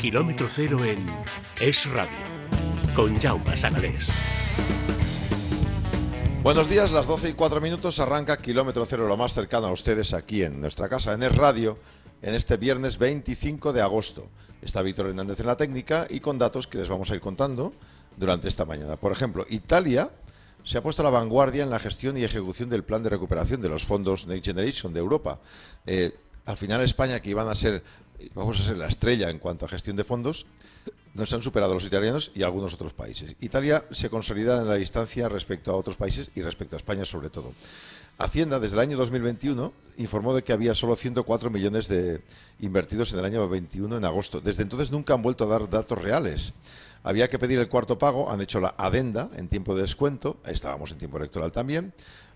Kilómetro cero en Es Radio, con Jaume Sanalés. Buenos días, las 12 y 4 minutos arranca Kilómetro Cero, lo más cercano a ustedes aquí en nuestra casa, en Es Radio, en este viernes 25 de agosto. Está Víctor Hernández en la técnica y con datos que les vamos a ir contando durante esta mañana. Por ejemplo, Italia se ha puesto a la vanguardia en la gestión y ejecución del plan de recuperación de los fondos Next Generation de Europa. Eh, al final España, que iban a ser vamos a ser la estrella en cuanto a gestión de fondos, nos han superado los italianos y algunos otros países. Italia se consolida en la distancia respecto a otros países y respecto a España sobre todo. Hacienda, desde el año 2021, informó de que había solo 104 millones de invertidos en el año 21 en agosto. Desde entonces nunca han vuelto a dar datos reales. Había que pedir el cuarto pago, han hecho la adenda en tiempo de descuento, estábamos en tiempo electoral también,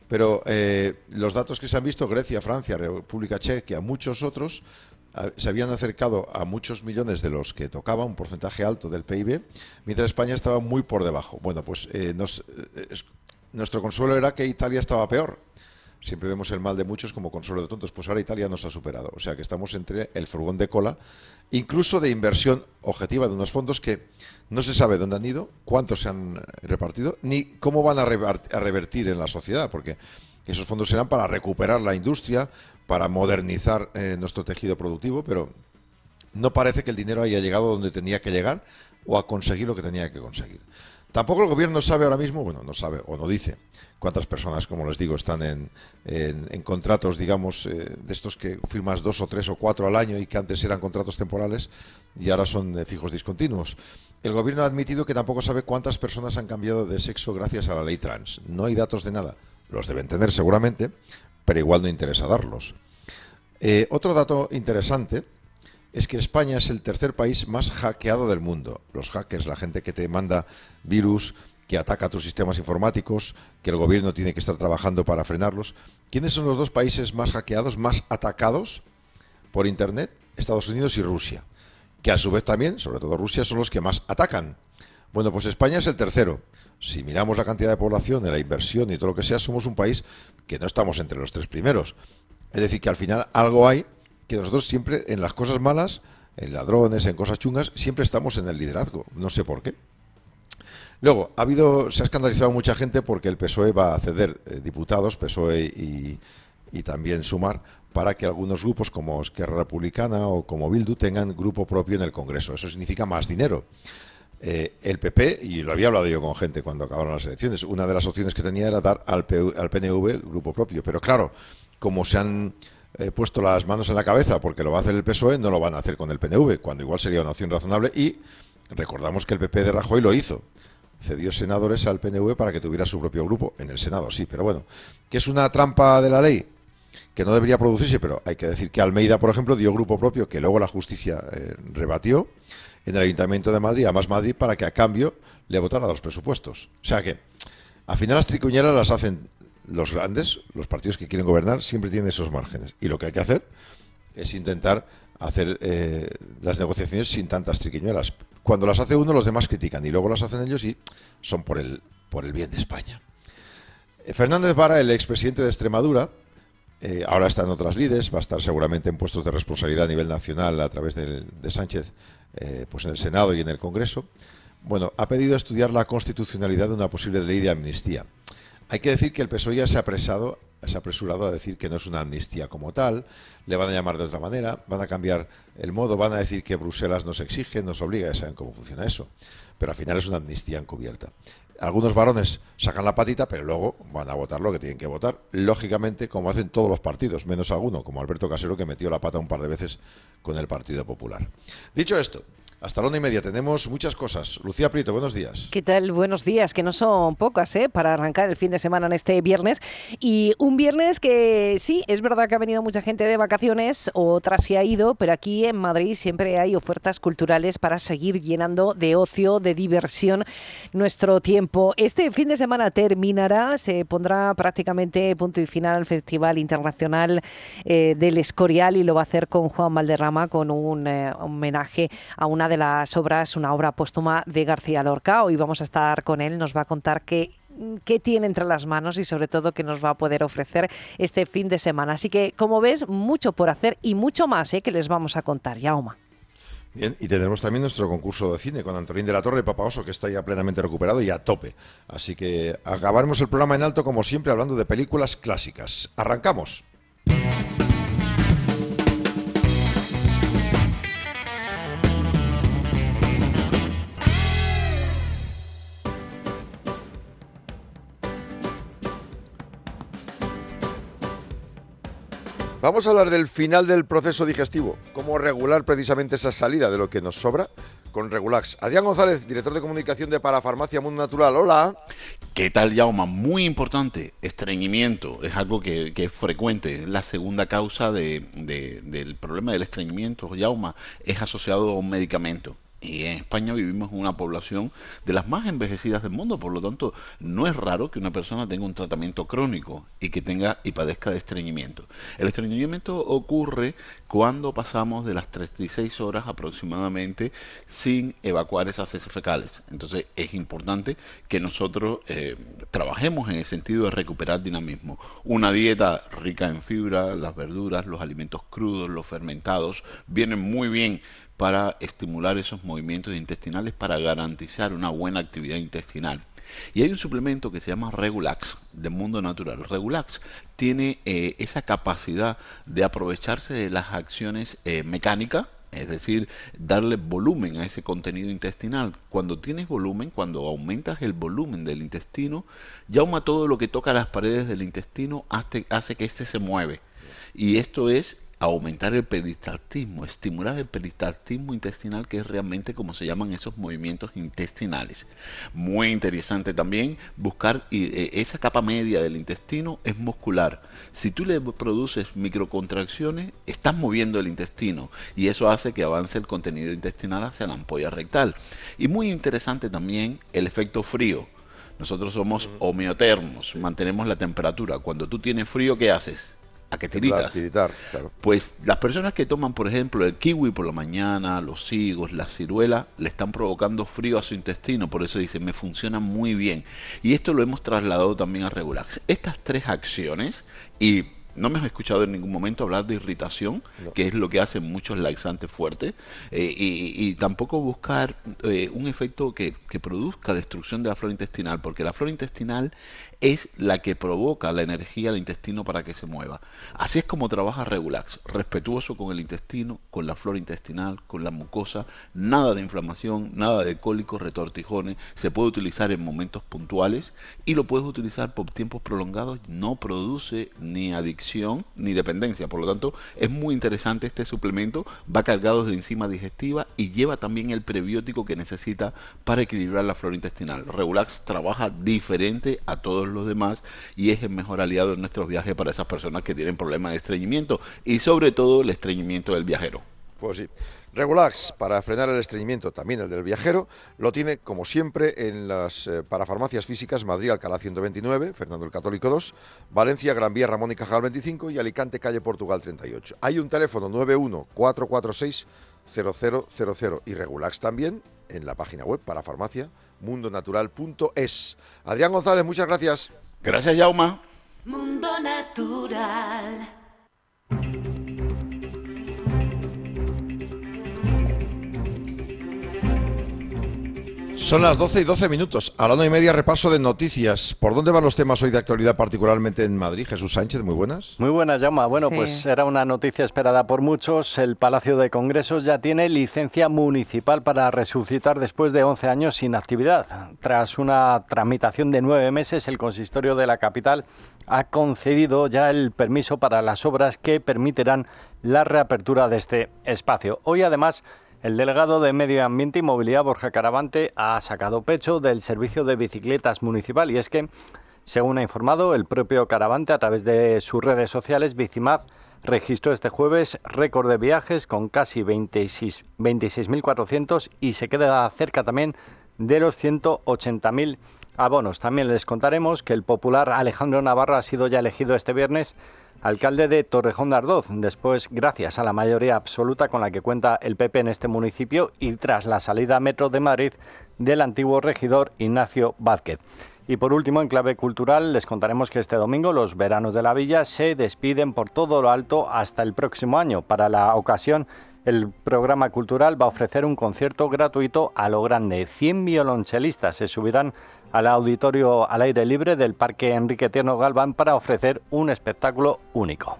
pero eh, los datos que se han visto, Grecia, Francia, República Checa, muchos otros, se habían acercado a muchos millones de los que tocaba, un porcentaje alto del PIB, mientras España estaba muy por debajo. Bueno, pues eh, eh, nuestro consuelo era que Italia estaba peor. Siempre vemos el mal de muchos como consuelo de tontos. Pues ahora Italia nos ha superado. O sea que estamos entre el furgón de cola, incluso de inversión objetiva de unos fondos que no se sabe dónde han ido, cuántos se han repartido, ni cómo van a revertir en la sociedad, porque esos fondos serán para recuperar la industria, para modernizar eh, nuestro tejido productivo, pero no parece que el dinero haya llegado donde tenía que llegar o a conseguir lo que tenía que conseguir. Tampoco el gobierno sabe ahora mismo, bueno, no sabe o no dice cuántas personas, como les digo, están en, en, contratos, digamos, eh, de estos que firmas dos o tres o cuatro al año y que antes eran contratos temporales y ahora son de fijos discontinuos. El gobierno ha admitido que tampoco sabe cuántas personas han cambiado de sexo gracias a la ley trans. No hay datos de nada. Los deben tener seguramente, pero igual no interesa darlos. Eh, otro dato interesante es que España es el tercer país más hackeado del mundo. Los hackers, la gente que te manda virus, que ataca tus sistemas informáticos, que el gobierno tiene que estar trabajando para frenarlos. ¿Quiénes son los dos países más hackeados, más atacados por Internet? Estados Unidos y Rusia. Que a su vez también, sobre todo Rusia, son los que más atacan. Bueno, pues España es el tercero. Si miramos la cantidad de población, de la inversión y todo lo que sea, somos un país que no estamos entre los tres primeros. Es decir, que al final algo hay que nosotros siempre en las cosas malas, en ladrones, en cosas chungas, siempre estamos en el liderazgo. No sé por qué. Luego, ha habido, se ha escandalizado mucha gente porque el PSOE va a ceder eh, diputados, PSOE y, y también Sumar, para que algunos grupos como Esquerra Republicana o como Bildu tengan grupo propio en el Congreso. Eso significa más dinero. Eh, el PP, y lo había hablado yo con gente cuando acabaron las elecciones, una de las opciones que tenía era dar al, al PNV grupo propio. Pero claro, como se han eh, puesto las manos en la cabeza porque lo va a hacer el PSOE, no lo van a hacer con el PNV, cuando igual sería una opción razonable. Y recordamos que el PP de Rajoy lo hizo. Cedió senadores al PNV para que tuviera su propio grupo en el Senado, sí, pero bueno, que es una trampa de la ley que no debería producirse, pero hay que decir que Almeida, por ejemplo, dio grupo propio que luego la justicia eh, rebatió en el Ayuntamiento de Madrid, a Más Madrid, para que a cambio le votara los presupuestos. O sea que, al final las tricuñeras las hacen los grandes, los partidos que quieren gobernar, siempre tienen esos márgenes. Y lo que hay que hacer es intentar hacer eh, las negociaciones sin tantas triquiñuelas. Cuando las hace uno, los demás critican y luego las hacen ellos y son por el, por el bien de España. Eh, Fernández Vara, el expresidente de Extremadura, eh, ahora está en otras lides, va a estar seguramente en puestos de responsabilidad a nivel nacional a través de, de Sánchez eh, pues en el Senado y en el Congreso, bueno, ha pedido estudiar la constitucionalidad de una posible ley de amnistía. Hay que decir que el PSOE ya se ha, apresado, se ha apresurado a decir que no es una amnistía como tal, le van a llamar de otra manera, van a cambiar el modo, van a decir que Bruselas nos exige, nos obliga, ya saben cómo funciona eso, pero al final es una amnistía encubierta. Algunos varones sacan la patita, pero luego van a votar lo que tienen que votar, lógicamente, como hacen todos los partidos, menos alguno, como Alberto Casero, que metió la pata un par de veces con el Partido Popular. Dicho esto, Hasta la una y media tenemos muchas cosas. Lucía Prieto, buenos días. ¿Qué tal? Buenos días, que no son pocas, ¿eh? Para arrancar el fin de semana en este viernes. Y un viernes que sí, es verdad que ha venido mucha gente de vacaciones, otra se ha ido, pero aquí en Madrid siempre hay ofertas culturales para seguir llenando de ocio, de diversión nuestro tiempo. Este fin de semana terminará, se pondrá prácticamente punto y final al Festival Internacional eh, del Escorial y lo va a hacer con Juan Valderrama, con un eh, homenaje a una de las obras, una obra póstuma de García Lorca. Hoy vamos a estar con él, nos va a contar qué qué tiene entre las manos y sobre todo qué nos va a poder ofrecer este fin de semana. Así que, como ves, mucho por hacer y mucho más ¿eh? que les vamos a contar, Yauma. Bien, y tendremos también nuestro concurso de cine con Antonín de la Torre y Papa que está ya plenamente recuperado y a tope. Así que acabaremos el programa en alto, como siempre, hablando de películas clásicas. Arrancamos. Vamos a hablar del final del proceso digestivo, cómo regular precisamente esa salida de lo que nos sobra con Regulax. Adrián González, director de comunicación de Parafarmacia Mundo Natural. Hola. ¿Qué tal, Yauma? Muy importante, estreñimiento. Es algo que, es frecuente. La segunda causa del problema del estreñimiento, Yauma, es asociado a un medicamento. Y en España vivimos en una población de las más envejecidas del mundo, por lo tanto, no es raro que una persona tenga un tratamiento crónico y que tenga y padezca de estreñimiento. El estreñimiento ocurre cuando pasamos de las 36 horas aproximadamente sin evacuar esas heces fecales. Entonces, es importante que nosotros eh, trabajemos en el sentido de recuperar dinamismo. Una dieta rica en fibra, las verduras, los alimentos crudos, los fermentados, vienen muy bien para estimular esos movimientos intestinales para garantizar una buena actividad intestinal. Y hay un suplemento que se llama Regulax, de Mundo Natural. Regulax tiene eh, esa capacidad de aprovecharse de las acciones eh, mecánicas, es decir, darle volumen a ese contenido intestinal. Cuando tienes volumen, cuando aumentas el volumen del intestino, yauma todo lo que toca las paredes del intestino hace, hace que éste se mueve. Y esto es aumentar el peristaltismo, estimular el peristaltismo intestinal, que es realmente como se llaman esos movimientos intestinales. Muy interesante también buscar eh, esa capa media del intestino es muscular. Si tú le produces microcontracciones, estás moviendo el intestino y eso hace que avance el contenido intestinal hacia la ampolla rectal. Y muy interesante también el efecto frío. Nosotros somos homeotermos, mantenemos la temperatura. Cuando tú tienes frío, ¿qué haces? A que tiritas. Pues las personas que toman, por ejemplo, el kiwi por la mañana, los higos, la ciruela, le están provocando frío a su intestino, por eso dicen, me funciona muy bien. Y esto lo hemos trasladado también a Regulax. Estas tres acciones, y no me has escuchado en ningún momento hablar de irritación, que es lo que hacen muchos laxantes fuertes, eh, y, tampoco buscar eh, un efecto que, que, produzca destrucción de la flora intestinal, porque la flora intestinal es la que provoca la energía del intestino para que se mueva. Así es como trabaja Regulax, respetuoso con el intestino, con la flora intestinal, con la mucosa, nada de inflamación, nada de cólicos, retortijones, se puede utilizar en momentos puntuales y lo puedes utilizar por tiempos prolongados, no produce ni adicción ni dependencia, por lo tanto es muy interesante este suplemento, va cargado de enzima digestiva y lleva también el prebiótico que necesita para equilibrar la flora intestinal. Regulax trabaja diferente a todos los demás y es el mejor aliado en nuestros viajes para esas personas que tienen problemas de estreñimiento y sobre todo el estreñimiento del viajero. Pues sí. Regulax, para frenar el estreñimiento, también el del viajero, lo tiene, como siempre, en las eh, parafarmacias físicas Madrid, Alcalá 129, Fernando el Católico 2, Valencia, Gran Vía, Ramón y Cajal 25 y Alicante, Calle Portugal 38. Hay un teléfono 91 446 0000 y Regulax también en la página web parafarmacia mundonatural.es. Adrián González, muchas gracias. Gracias, Yauma. Mundo Natural. Son las 12 y 12 minutos. A la una y media repaso de noticias. ¿Por dónde van los temas hoy de actualidad, particularmente en Madrid? Jesús Sánchez, muy buenas. Muy buenas, Llama. Bueno, pues era una noticia esperada por muchos. El Palacio de Congresos ya tiene licencia municipal para resucitar después de 11 años sin actividad. Tras una tramitación de nueve meses, el consistorio de la capital ha concedido ya el permiso para las obras que permitirán la reapertura de este espacio. Hoy, además, El delegado de Medio Ambiente y Movilidad, Borja Caravante, ha sacado pecho del servicio de bicicletas municipal y es que, según ha informado el propio Caravante a través de sus redes sociales, Bicimad registró este jueves récord de viajes con casi 26.400 y se queda cerca también de los 180.000 abonos. También les contaremos que el popular Alejandro Navarro ha sido ya elegido este viernes alcalde de Torrejón de Ardoz, después gracias a la mayoría absoluta con la que cuenta el PP en este municipio y tras la salida a Metro de Madrid del antiguo regidor Ignacio Vázquez. Y por último, en clave cultural, les contaremos que este domingo los veranos de la villa se despiden por todo lo alto hasta el próximo año. Para la ocasión, el programa cultural va a ofrecer un concierto gratuito a lo grande. 100 violonchelistas se subirán al auditorio al aire libre del Parque Enrique Tierno Galván para ofrecer un espectáculo único.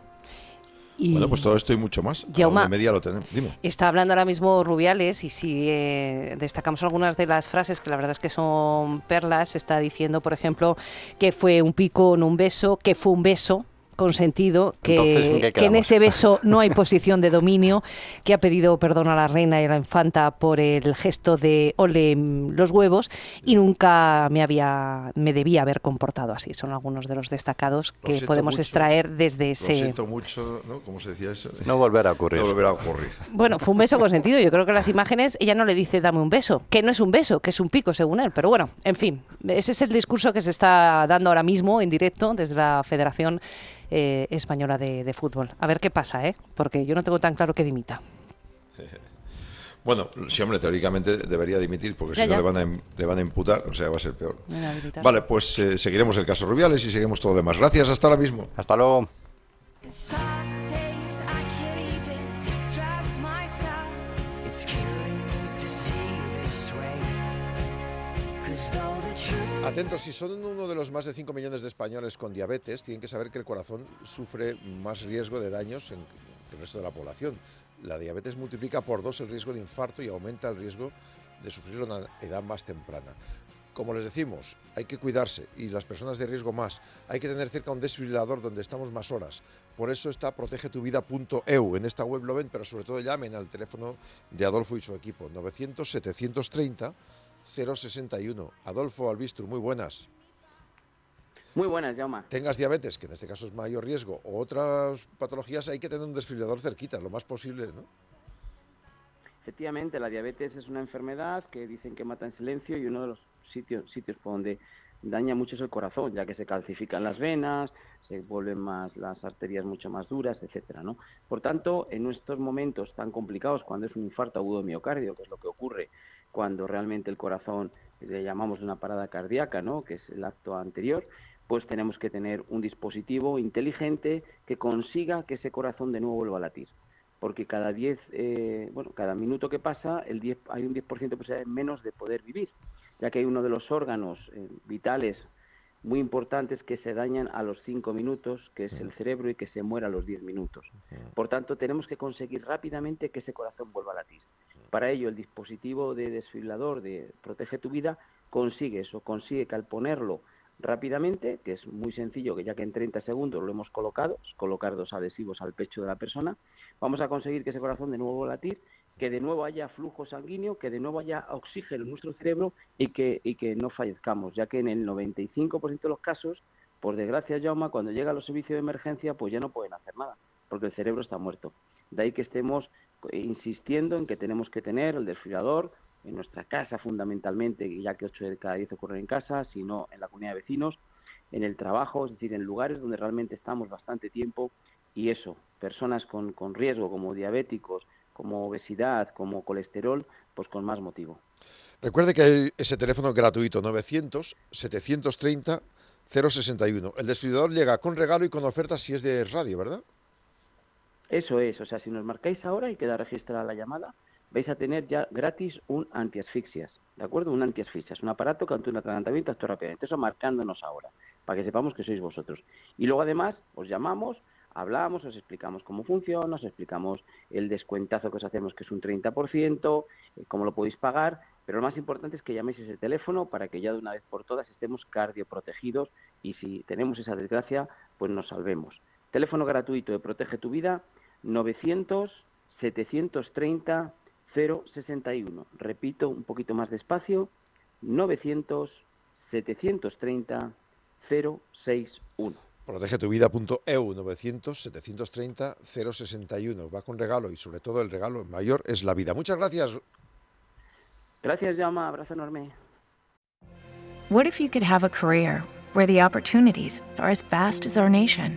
bueno, pues todo esto y mucho más. Yauma, media lo tenemos. Dime. Está hablando ahora mismo Rubiales y si eh, destacamos algunas de las frases que la verdad es que son perlas, está diciendo, por ejemplo, que fue un pico, en un beso, que fue un beso, consentido, que, que en ese beso no hay posición de dominio, que ha pedido perdón a la reina y a la infanta por el gesto de ole los huevos y nunca me había me debía haber comportado así. Son algunos de los destacados que podemos extraer desde ese. Lo siento mucho, ¿no? ¿Cómo se decía eso? No volverá a ocurrir. No volverá a ocurrir. Bueno, fue un beso consentido. Yo creo que las imágenes, ella no le dice dame un beso, que no es un beso, que es un pico según él. Pero bueno, en fin, ese es el discurso que se está dando ahora mismo en directo desde la Federación eh, española de, fútbol. A ver qué pasa, ¿eh? Porque yo no tengo tan claro que dimita. Bueno, sí, hombre, teóricamente debería dimitir porque si no le van, a, le van a imputar, o sea, va a ser peor. Vale, pues eh, seguiremos el caso Rubiales y seguiremos todo lo demás. Gracias, hasta ahora mismo. Hasta luego. Atentos, si son uno de los más de 5 millones de españoles con diabetes, tienen que saber que el corazón sufre más riesgo de daños en el resto de la población. La diabetes multiplica por dos el riesgo de infarto y aumenta el riesgo de sufrirlo en una edad más temprana. Como les decimos, hay que cuidarse y las personas de riesgo más. Hay que tener cerca un desfibrilador donde estamos más horas. Por eso está protegetuvida.eu. En esta web lo ven, pero sobre todo llamen al teléfono de Adolfo y su equipo, 900-730. 061. Adolfo Albistru, muy buenas. Muy buenas, Jauma. Tengas diabetes, que en este caso es mayor riesgo, o otras patologías, hay que tener un desfibrilador cerquita, lo más posible, ¿no? Efectivamente, la diabetes es una enfermedad que dicen que mata en silencio y uno de los sitios, sitios por donde daña mucho es el corazón, ya que se calcifican las venas, se vuelven más las arterias mucho más duras, etcétera, ¿no? Por tanto, en estos momentos tan complicados, cuando es un infarto agudo de miocardio, que es lo que ocurre cuando realmente el corazón le llamamos una parada cardíaca, ¿no? que es el acto anterior, pues tenemos que tener un dispositivo inteligente que consiga que ese corazón de nuevo vuelva a latir. Porque cada 10, eh, bueno, cada minuto que pasa, el 10, hay un 10% de posibilidad menos de poder vivir, ya que hay uno de los órganos eh, vitales muy importantes que se dañan a los 5 minutos, que es el cerebro, y que se muera a los 10 minutos. Por tanto, tenemos que conseguir rápidamente que ese corazón vuelva a latir. Para ello, el dispositivo de desfibrilador de Protege tu Vida consigue eso, consigue que al ponerlo rápidamente, que es muy sencillo, que ya que en 30 segundos lo hemos colocado, colocar dos adhesivos al pecho de la persona, vamos a conseguir que ese corazón de nuevo latir, que de nuevo haya flujo sanguíneo, que de nuevo haya oxígeno en nuestro cerebro y que, y que no fallezcamos, ya que en el 95% de los casos, por desgracia, Jauma, cuando llega a los servicios de emergencia, pues ya no pueden hacer nada, porque el cerebro está muerto. De ahí que estemos insistiendo en que tenemos que tener el desfibrilador en nuestra casa fundamentalmente, ya que 8 de cada 10 ocurren en casa, sino en la comunidad de vecinos, en el trabajo, es decir, en lugares donde realmente estamos bastante tiempo y eso, personas con, con riesgo como diabéticos, como obesidad, como colesterol, pues con más motivo. Recuerde que hay ese teléfono gratuito 900 730 061. El desfibrilador llega con regalo y con ofertas si es de radio, ¿verdad? Eso es, o sea, si nos marcáis ahora y queda registrada la llamada, vais a tener ya gratis un antiasfixias, ¿de acuerdo? Un antiasfixias, un aparato que ante un atragantamiento actúa rápidamente. Eso marcándonos ahora, para que sepamos que sois vosotros. Y luego además os llamamos, hablamos, os explicamos cómo funciona, os explicamos el descuentazo que os hacemos, que es un 30%, eh, cómo lo podéis pagar, pero lo más importante es que llaméis ese teléfono para que ya de una vez por todas estemos cardioprotegidos y si tenemos esa desgracia, pues nos salvemos. Teléfono gratuito de Protege tu Vida 900 730 061. Repito un poquito más despacio, 900 730 061. Protegetuvida.eu 900 730 061. Va con regalo y sobre todo el regalo mayor es la vida. Muchas gracias. Gracias, Llama. Abrazo enorme. What if you could have a career where the opportunities are as vast as our nation,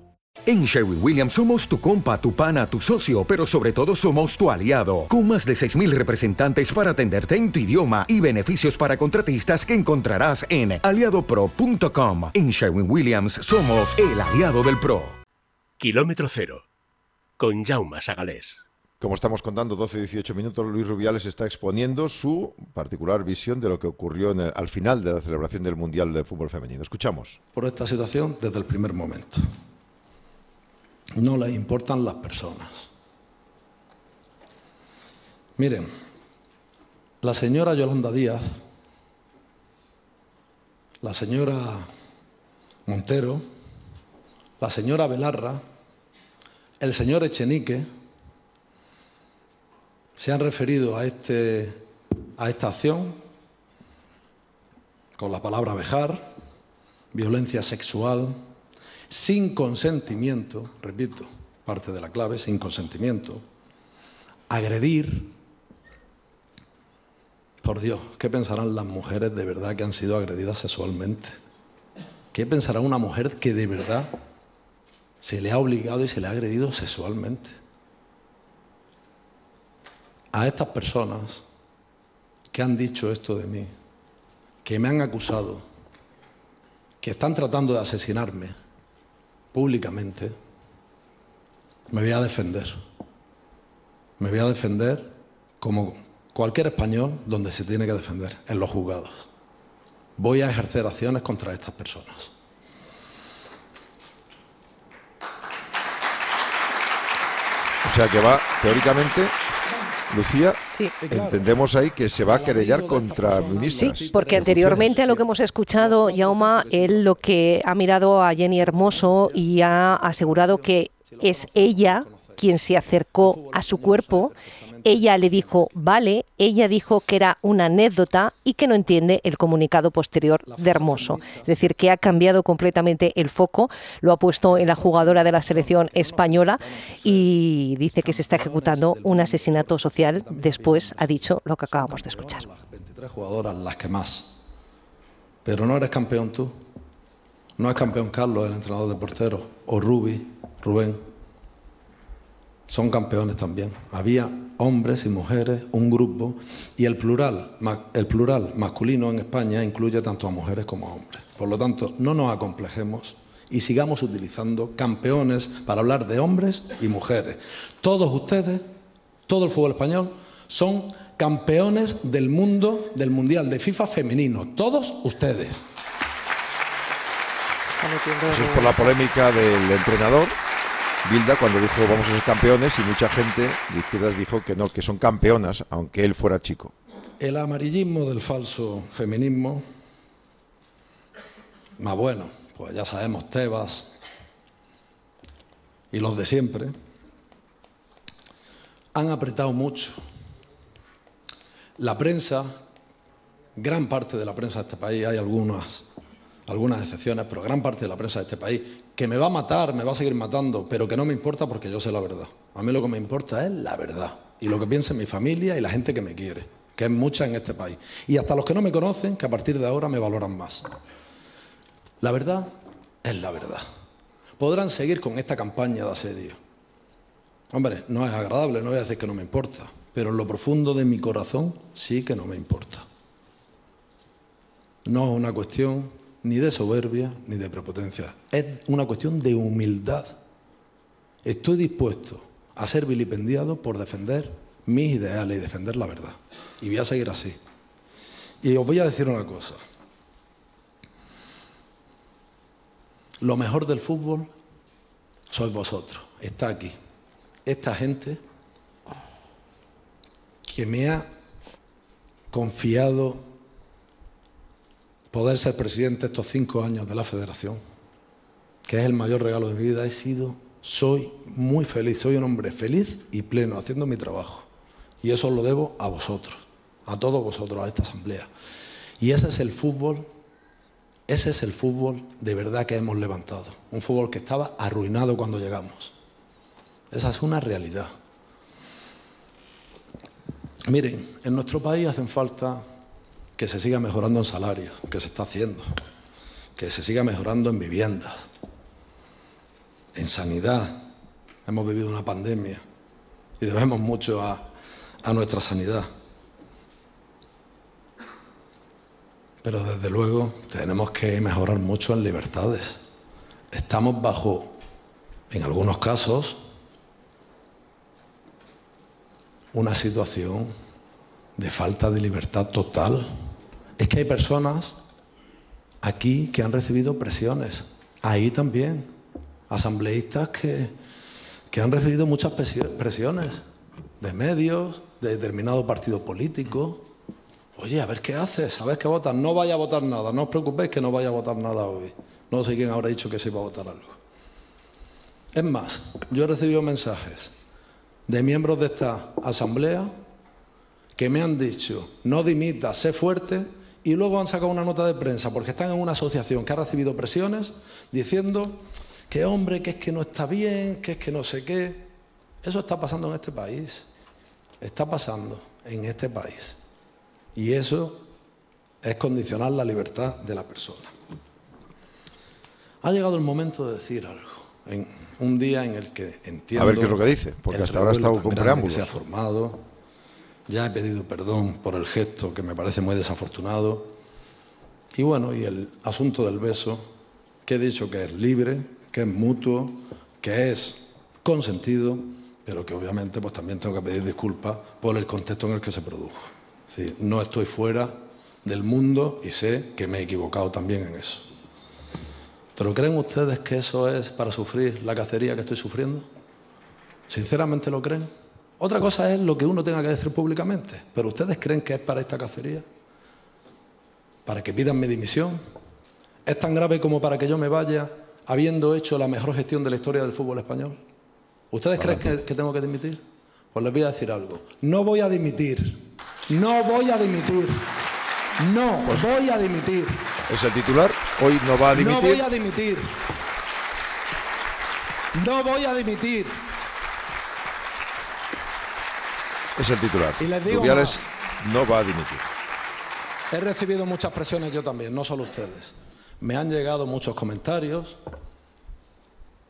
En Sherwin Williams somos tu compa, tu pana, tu socio, pero sobre todo somos tu aliado, con más de 6.000 representantes para atenderte en tu idioma y beneficios para contratistas que encontrarás en aliadopro.com. En Sherwin Williams somos el aliado del PRO. Kilómetro cero, con Jaume Sagalés. Como estamos contando, 12-18 minutos, Luis Rubiales está exponiendo su particular visión de lo que ocurrió en el- al final de la celebración del Mundial de Fútbol Femenino. Escuchamos. por esta situación desde el primer momento. No les importan las personas. Miren, la señora Yolanda Díaz, la señora Montero, la señora Belarra, el señor Echenique, se han referido a, este, a esta acción con la palabra vejar, violencia sexual, sin consentimiento, repito, parte de la clave, sin consentimiento, agredir. Por Dios, ¿qué pensarán las mujeres de verdad que han sido agredidas sexualmente? ¿Qué pensará una mujer que de verdad se le ha obligado y se le ha agredido sexualmente? A estas personas que han dicho esto de mí, que me han acusado, que están tratando de asesinarme públicamente, me voy a defender. Me voy a defender como cualquier español donde se tiene que defender, en los juzgados. Voy a ejercer acciones contra estas personas. O sea que va, teóricamente, Lucía, Sí. entendemos ahí que se va a querellar contra ministras. Sí, porque anteriormente a lo que hemos escuchado, Yauma, él lo que ha mirado a Jenny Hermoso y ha asegurado que es ella quien se acercó a su cuerpo. Ella le dijo, vale, ella dijo que era una anécdota y que no entiende el comunicado posterior de Hermoso. Es decir, que ha cambiado completamente el foco, lo ha puesto en la jugadora de la selección española y dice que se está ejecutando un asesinato social. Después ha dicho lo que acabamos de escuchar. 23 jugadoras, las que más. Pero no eres campeón tú. No es campeón Carlos, el entrenador de porteros. O Rubi, Rubén. Son campeones también. Había hombres y mujeres, un grupo, y el plural, el plural masculino en España incluye tanto a mujeres como a hombres. Por lo tanto, no nos acomplejemos y sigamos utilizando campeones para hablar de hombres y mujeres. Todos ustedes, todo el fútbol español, son campeones del mundo, del Mundial de FIFA femenino. Todos ustedes. Eso es por la polémica del entrenador, Bilda, cuando dijo vamos a ser campeones y mucha gente de izquierdas dijo que no, que son campeonas, aunque él fuera chico. El amarillismo del falso feminismo, más bueno, pues ya sabemos, Tebas y los de siempre, han apretado mucho. La prensa, gran parte de la prensa de este país, hay algunas, algunas excepciones, pero gran parte de la prensa de este país, que me va a matar, me va a seguir matando, pero que no me importa porque yo sé la verdad. A mí lo que me importa es la verdad y lo que piensa mi familia y la gente que me quiere, que es mucha en este país. Y hasta los que no me conocen, que a partir de ahora me valoran más. La verdad es la verdad. Podrán seguir con esta campaña de asedio. Hombre, no es agradable, no voy a decir que no me importa, pero en lo profundo de mi corazón sí que no me importa. No es una cuestión ni de soberbia ni de prepotencia, es una cuestión de humildad. Estoy dispuesto a ser vilipendiado por defender mis ideales y defender la verdad. Y voy a seguir así. Y os voy a decir una cosa. Lo mejor del fútbol sois vosotros, está aquí. Esta gente que me ha confiado poder ser presidente estos cinco años de la federación, que es el mayor regalo de mi vida, he sido, soy muy feliz, soy un hombre feliz y pleno haciendo mi trabajo. Y eso lo debo a vosotros, a todos vosotros, a esta asamblea. Y ese es el fútbol, ese es el fútbol de verdad que hemos levantado. Un fútbol que estaba arruinado cuando llegamos. Esa es una realidad. Miren, en nuestro país hacen falta que se siga mejorando en salarios, que se está haciendo, que se siga mejorando en viviendas, en sanidad. Hemos vivido una pandemia y debemos mucho a, a nuestra sanidad. Pero desde luego tenemos que mejorar mucho en libertades. Estamos bajo, en algunos casos, una situación de falta de libertad total. Es que hay personas aquí que han recibido presiones, ahí también, asambleístas que, que han recibido muchas presiones de medios, de determinado partido político. Oye, a ver qué haces, a ver qué votas. No vaya a votar nada, no os preocupéis que no vaya a votar nada hoy. No sé quién habrá dicho que se iba a votar algo. Es más, yo he recibido mensajes de miembros de esta asamblea que me han dicho, no dimita, sé fuerte, y luego han sacado una nota de prensa porque están en una asociación que ha recibido presiones diciendo que hombre, que es que no está bien, que es que no sé qué. Eso está pasando en este país, está pasando en este país. Y eso es condicionar la libertad de la persona. Ha llegado el momento de decir algo. En un día en el que entiendo. A ver qué es lo que dice, porque hasta ahora ha estado con preámbulos. se ha formado. Ya he pedido perdón por el gesto que me parece muy desafortunado. Y bueno, y el asunto del beso, que he dicho que es libre, que es mutuo, que es consentido, pero que obviamente pues también tengo que pedir disculpas por el contexto en el que se produjo. no estoy fuera del mundo y sé que me he equivocado también en eso. ¿Pero creen ustedes que eso es para sufrir la cacería que estoy sufriendo? ¿Sinceramente lo creen? Otra cosa es lo que uno tenga que decir públicamente, pero ¿ustedes creen que es para esta cacería? ¿Para que pidan mi dimisión? ¿Es tan grave como para que yo me vaya habiendo hecho la mejor gestión de la historia del fútbol español? ¿Ustedes creen que, que tengo que dimitir? Pues les voy a decir algo. No voy a dimitir. No voy a dimitir. No Pues voy a dimitir. Es el titular. Hoy no va a dimitir. No voy a dimitir. No voy a dimitir. Es el titular. Y les digo Rubiales no va a dimitir. He recibido muchas presiones yo también, no solo ustedes. Me han llegado muchos comentarios.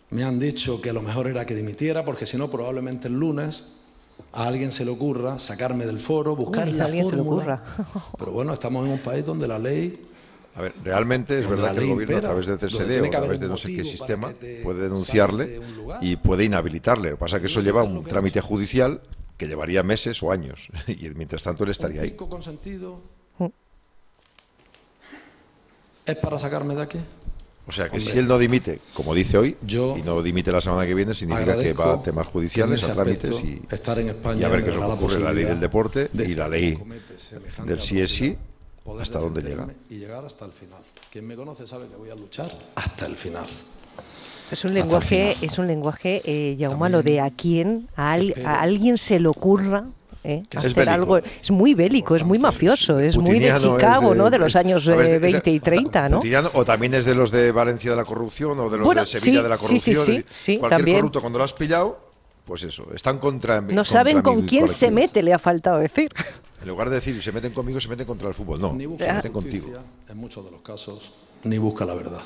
Me han dicho que lo mejor era que dimitiera, porque si no, probablemente el lunes a alguien se le ocurra sacarme del foro, buscar Uy, a la alguien se le fórmula. Pero bueno, estamos en un país donde la ley A ver, realmente es verdad que el gobierno a través del CSD o a través de no sé qué sistema puede denunciarle de y puede inhabilitarle. Lo que pasa es que eso lleva un trámite judicial que llevaría meses o años y mientras tanto él estaría ahí. consentido es para sacarme de aquí. O sea que Hombre, si él no dimite, como dice hoy, yo y no dimite la semana que viene, significa que va a temas judiciales, a trámites y, estar en España y a ver qué ocurre. La ley del deporte de y la ley del sí es sí, hasta dónde llega. Y llegar hasta el final. Quien me conoce sabe que voy a luchar hasta el final. Es un lenguaje, es un lenguaje, eh, Jaume, lo de a quién, a, al- a alguien se le ocurra eh, Es hacer algo. Es muy bélico, es muy mafioso, es muy de Chicago, es ¿no? De los es- años ver, eh, es de- 20 y 30, ¿no? Putiniano, o también es de los de Valencia de la corrupción o de los Bueno, de Sevilla sí, de la sí, sí, corrupción. sí, sí, Cualquier también. corrupto cuando lo has pillado, pues eso, están contra No saben con quién se mete, le ha faltado decir. En lugar de decir se meten conmigo, se meten contra el fútbol. No, Ni se meten contigo. En muchos de los casos, ni busca la verdad.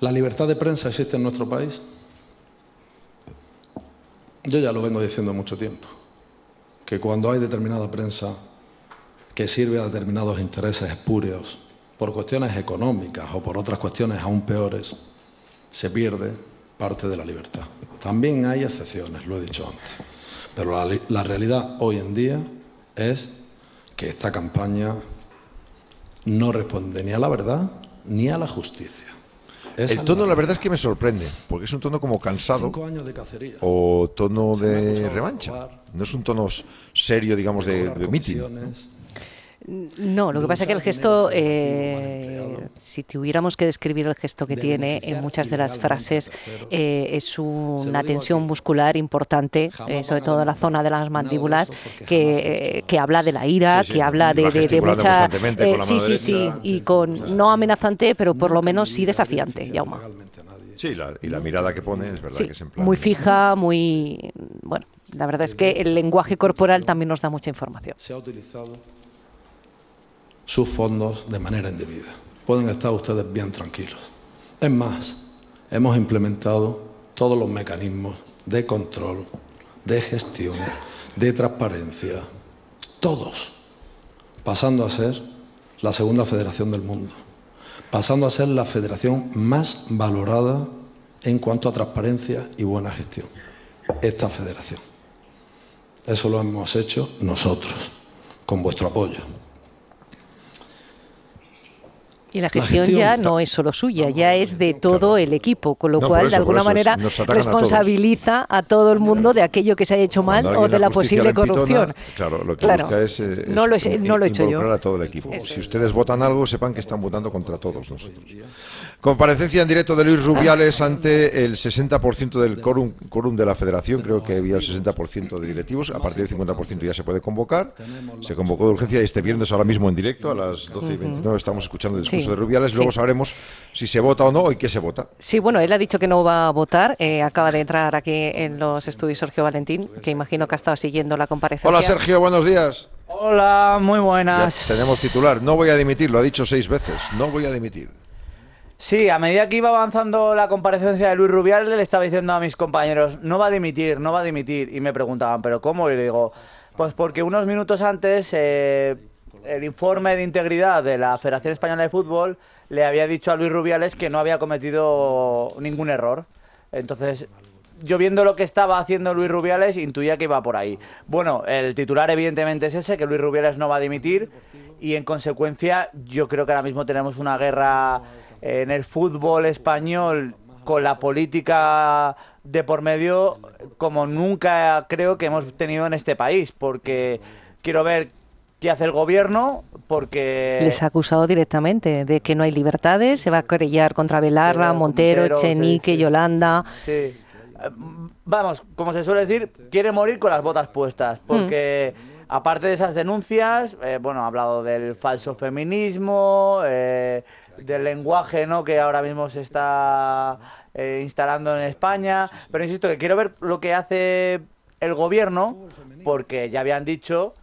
¿La libertad de prensa existe en nuestro país? Yo ya lo vengo diciendo mucho tiempo, que cuando hay determinada prensa que sirve a determinados intereses espurios, por cuestiones económicas o por otras cuestiones aún peores, se pierde parte de la libertad. También hay excepciones, lo he dicho antes, pero la, la realidad hoy en día es que esta campaña no responde ni a la verdad ni a la justicia. El tono, la verdad es que me sorprende, porque es un tono como cansado Cinco años de cacería. o tono de revancha. robar, No es un tono serio, digamos, de, de. No, lo que pasa es que el gesto, eh, si tuviéramos que describir el gesto que tiene en muchas de las frases, eh, es una tensión muscular importante, eh, sobre todo en la zona de las mandíbulas, que, eh, que habla de la ira, Sí, sí, que habla de, de- de mucha... la sí, sí, sí, y con no amenazante, pero por lo menos sí desafiante, Yauma. legalmente a nadie. Sí, la- y la mirada que pone es verdad Sí, que es en plan. muy fija, muy... Bueno, la verdad es que el lenguaje corporal también nos da mucha información. Se ha utilizado sus fondos de manera indebida. Pueden estar ustedes bien tranquilos. Es más, hemos implementado todos los mecanismos de control, de gestión, de transparencia, todos, pasando a ser la segunda federación del mundo, pasando a ser la federación más valorada en cuanto a transparencia y buena gestión. Esta federación. Eso lo hemos hecho nosotros, con vuestro apoyo. Y la gestión, gestión, ya no es solo suya, ya es de todo el equipo, con lo No, cual de alguna es- manera a responsabiliza a, todo el mundo de aquello que se haya hecho mal o de la posible corrupción. Claro, lo que Claro. busca es, es No lo he- in- no lo he hecho yo. a todo el equipo. Eso Si ustedes votan algo, sepan que están votando contra todos nosotros. Comparecencia en directo de Luis Rubiales ante el 60% del quórum, quórum de la federación. Creo que había el 60% de directivos. A partir del 50% ya se puede convocar. Se convocó de urgencia y este viernes ahora mismo en directo a las 12 y 29 estamos escuchando el discurso Sí, de Rubiales. Luego sí. sabremos si se vota o no y qué se vota. Sí, bueno, él ha dicho que no va a votar. eh, acaba de entrar aquí en los estudios Sergio Valentín, que imagino que ha estado siguiendo la comparecencia. Hola Sergio, buenos días. Hola, muy Ya buenas. tenemos titular. No voy a dimitir, lo ha dicho seis veces. No voy a dimitir. Sí, a medida que iba avanzando la comparecencia de Luis Rubiales, le estaba diciendo a mis compañeros, no va a dimitir, no va a dimitir. Y me preguntaban, ¿pero cómo? Y le digo, pues porque unos minutos antes eh, el informe de integridad de la Federación Española de Fútbol le había dicho a Luis Rubiales que no había cometido ningún error. Entonces, yo viendo lo que estaba haciendo Luis Rubiales, intuía que iba por ahí. Bueno, el titular evidentemente es ese, que Luis Rubiales no va a dimitir y en consecuencia yo creo que ahora mismo tenemos una guerra en el fútbol español con la política de por medio como nunca creo que hemos tenido en este país, porque quiero ver qué hace el gobierno, porque... Les ha acusado directamente de que no hay libertades, se va a querellar contra Belarra, Montero, Chenique, sí. Yolanda. Sí. Vamos, como se suele decir, quiere morir con las botas puestas, porque aparte de esas denuncias, eh, bueno, ha hablado del falso feminismo, eh, del lenguaje ¿no? que ahora mismo se está eh, instalando en España, pero insisto que quiero ver lo que hace el gobierno, porque ya habían dicho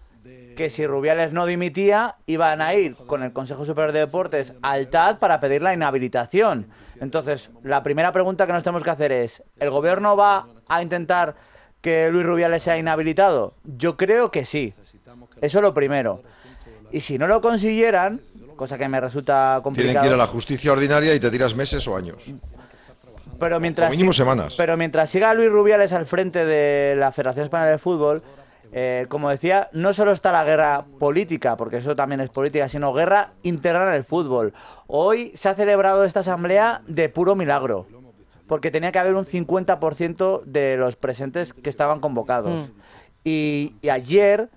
que si Rubiales no dimitía, iban a ir con el Consejo Superior de Deportes al TAD para pedir la inhabilitación. Entonces, la primera pregunta que nos tenemos que hacer es, ¿el gobierno va a intentar que Luis Rubiales sea inhabilitado? Yo creo que sí. Eso es lo primero. Y si no lo consiguieran, cosa que me resulta complicado... Tienen que ir a la justicia ordinaria y te tiras meses o años. Pero mientras O mínimo semanas. Pero mientras siga Luis Rubiales al frente de la Federación Española de Fútbol, eh, como decía, no solo está la guerra política, porque eso también es política, sino guerra interna en el fútbol. Hoy se ha celebrado esta asamblea de puro milagro, porque tenía que haber un 50% de los presentes que estaban convocados. Mm. Y, y ayer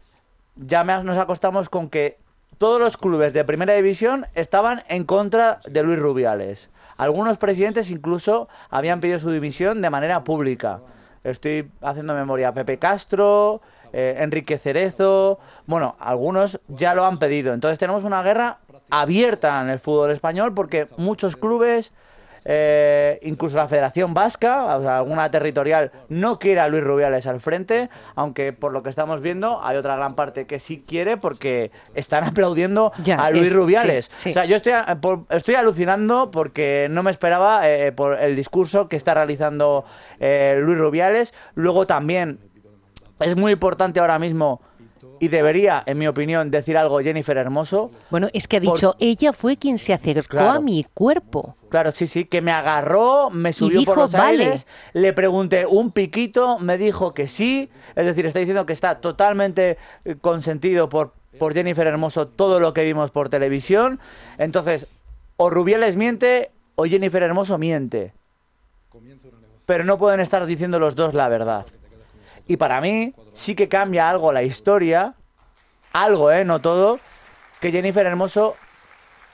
ya me- nos acostamos con que todos los clubes de primera división estaban en contra de Luis Rubiales. Algunos presidentes incluso habían pedido su dimisión de manera pública. Estoy haciendo memoria. Pepe Castro, eh, Enrique Cerezo. Bueno, algunos ya lo han pedido. Entonces tenemos una guerra abierta en el fútbol español porque muchos clubes, eh, incluso la Federación Vasca, o sea, alguna territorial, no quiere a Luis Rubiales al frente, aunque por lo que estamos viendo hay otra gran parte que sí quiere porque están aplaudiendo Ya, a Luis es- Rubiales. sí, sí. O sea, yo estoy, estoy alucinando porque no me esperaba eh, por el discurso que está realizando eh, Luis Rubiales. Luego también es muy importante ahora mismo y debería, en mi opinión, decir algo Jennifer Hermoso. Bueno, es que ha Por- dicho, ella fue quien se acercó Claro. a mi cuerpo. Claro, sí, sí, que me agarró, me subió por dijo, los "Vale". aires, le pregunté un piquito, me dijo que sí, es decir, está diciendo que está totalmente eh, consentido por por Jennifer Hermoso todo lo que vimos por televisión. Entonces, o Rubiales miente o Jennifer Hermoso miente. Pero no pueden estar diciendo los dos la verdad. Y para mí sí que cambia algo la historia, algo, ¿eh? No todo, que Jennifer Hermoso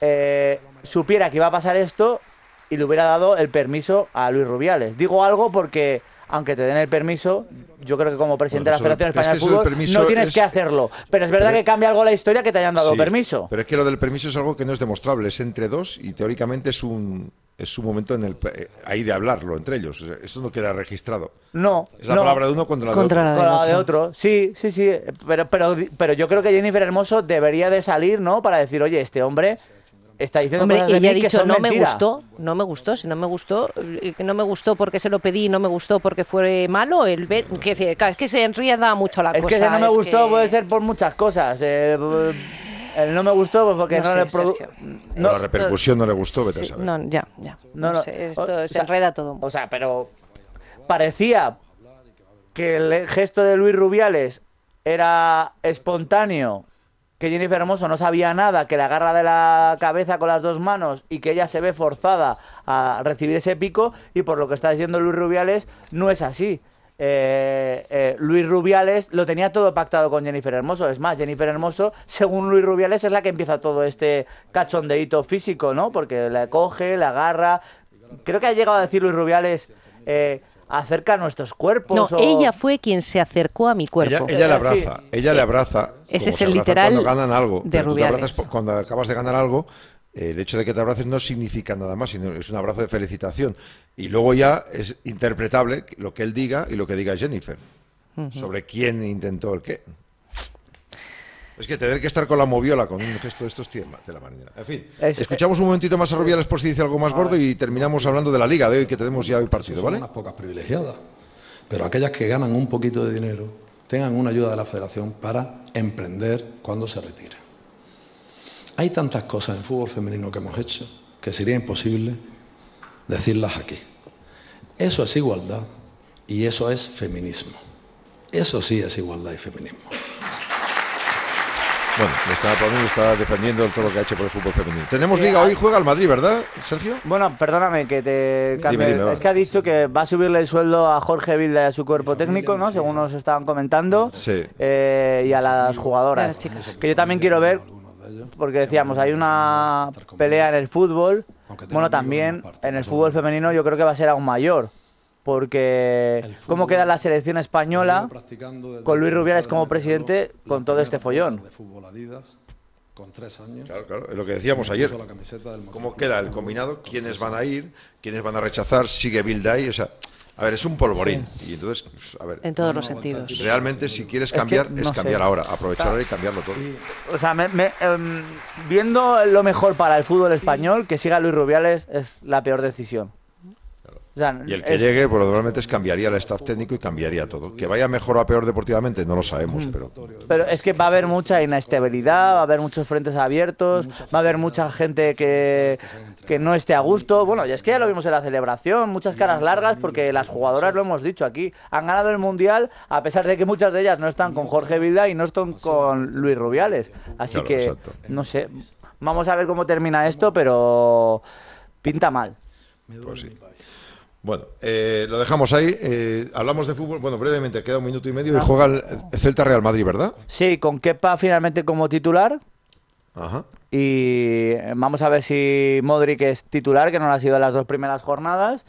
eh, supiera que iba a pasar esto y le hubiera dado el permiso a Luis Rubiales. Digo algo porque, aunque te den el permiso, yo creo que como presidente Bueno, de la Federación es Española de Fútbol no tienes es- que hacerlo. Pero es verdad Pero- que cambia algo la historia que te hayan dado Sí, permiso. Pero es que lo del permiso es algo que no es demostrable, es entre dos y teóricamente es un es un momento en el eh, ahí de hablarlo entre ellos. O sea, Eso no queda registrado. No. Es la no. palabra de uno contra la Contra de la otro. del Con la de otro. otro. Sí, sí, sí. Pero, pero, pero yo creo que Jennifer Hermoso debería de salir, ¿no? Para decir, oye, este hombre está diciendo Hombre, cosas de ella ha dicho, son no me mentira". gustó, no me gustó, si no me gustó, eh, no me gustó porque se lo pedí, no me gustó porque fue malo, el que, dice, "Claro, es que se enrieda mucho la Es cosa. que ese no me es gustó que- puede ser por muchas cosas. Eh, el no me gustó pues porque No no, sé, le produ- Sergio. no- la repercusión no le gustó, vete a Sí, saber. no, ya, ya. No, No, no. sé, esto O se sea, enreda todo. O sea, pero parecía que el gesto de Luis Rubiales era espontáneo, que Jennifer Hermoso no sabía nada, que le agarra de la cabeza con las dos manos y que ella se ve forzada a recibir ese pico y por lo que está diciendo Luis Rubiales no es así. Eh, eh, Luis Rubiales lo tenía todo pactado con Jennifer Hermoso. Es más, Jennifer Hermoso, según Luis Rubiales, es la que empieza todo este cachondeíto físico, ¿no? Porque le coge, le agarra. Creo que ha llegado a decir Luis Rubiales, eh, acerca nuestros cuerpos. No, o- ella fue quien se acercó a mi cuerpo. ella le abraza, sí. ella le abraza. Ese es se el abraza literal Cuando ganan algo. de pero tú te Rubiales. cuando acabas de ganar algo, el hecho de que te abraces no significa nada más, sino es un abrazo de felicitación. Y luego ya es interpretable lo que él diga y lo que diga Jennifer sobre quién intentó el qué. Es que tener que estar con la moviola con un gesto de estos tiene de la manera. En fin, Es- escuchamos un momentito más a Rubiales por si dice algo más gordo y terminamos hablando de la liga de hoy que tenemos ya hoy partido, Son ¿vale? unas pocas privilegiadas. Pero aquellas que ganan un poquito de dinero tengan una ayuda de la federación para emprender cuando se retiren. Hay tantas cosas en fútbol femenino que hemos hecho que sería imposible decirlas aquí. Eso es igualdad y eso es feminismo. Eso sí es igualdad y feminismo. Bueno, le está está defendiendo todo lo que ha hecho por el fútbol femenino. Tenemos liga hoy, juega el Madrid, ¿verdad, Sergio? Bueno, perdóname que te cambie. dime, es que ha dicho que va a subirle el sueldo a Jorge Vilda y a su cuerpo técnico, ¿no? Según nos estaban comentando. Sí. Eh, y a las jugadoras. A las chicas. Que yo también quiero ver, porque decíamos, hay una pelea en el fútbol. Bueno, también en el fútbol femenino yo creo que va a ser aún mayor. Porque cómo queda la selección española con Luis Rubiales como presidente con todo este follón. De fútbol Adidas, con tres años. Claro, claro, es lo que decíamos ayer. ¿Cómo queda el combinado? ¿Quiénes van a ir? ¿Quiénes van a rechazar? ¿Sigue Bilda ahí? O sea, a ver, es un polvorín. Y entonces, a ver, En todos los sentidos. realmente si quieres que cambiar, no es sé. cambiar ahora, aprovechar ahora y cambiarlo todo. O sea, me- me- em, viendo lo mejor para el fútbol español, que siga Luis Rubiales es la peor decisión. O sea, Y el que es- llegue, pues normalmente es cambiaría el staff técnico y cambiaría todo. Que vaya mejor o a peor deportivamente, no lo sabemos, pero Pero es que va a haber mucha inestabilidad, va a haber muchos frentes abiertos, va a haber mucha gente que, que no esté a gusto. Bueno, y es que ya lo vimos en la celebración, muchas caras largas, porque las jugadoras lo hemos dicho aquí, han ganado el Mundial a pesar de que muchas de ellas no están con Jorge Vilda y no están con Luis Rubiales. Así Claro, que, exacto. no sé, vamos a ver cómo termina esto, pero pinta mal. pues sí. Bueno, eh, lo dejamos ahí. eh, hablamos de fútbol. Bueno, brevemente, queda un minuto y medio y juega el el Celta Real Madrid, ¿verdad? Sí, con Kepa finalmente como titular. Ajá. Y eh, vamos a ver si Modric es titular, que no lo ha sido en las dos primeras jornadas.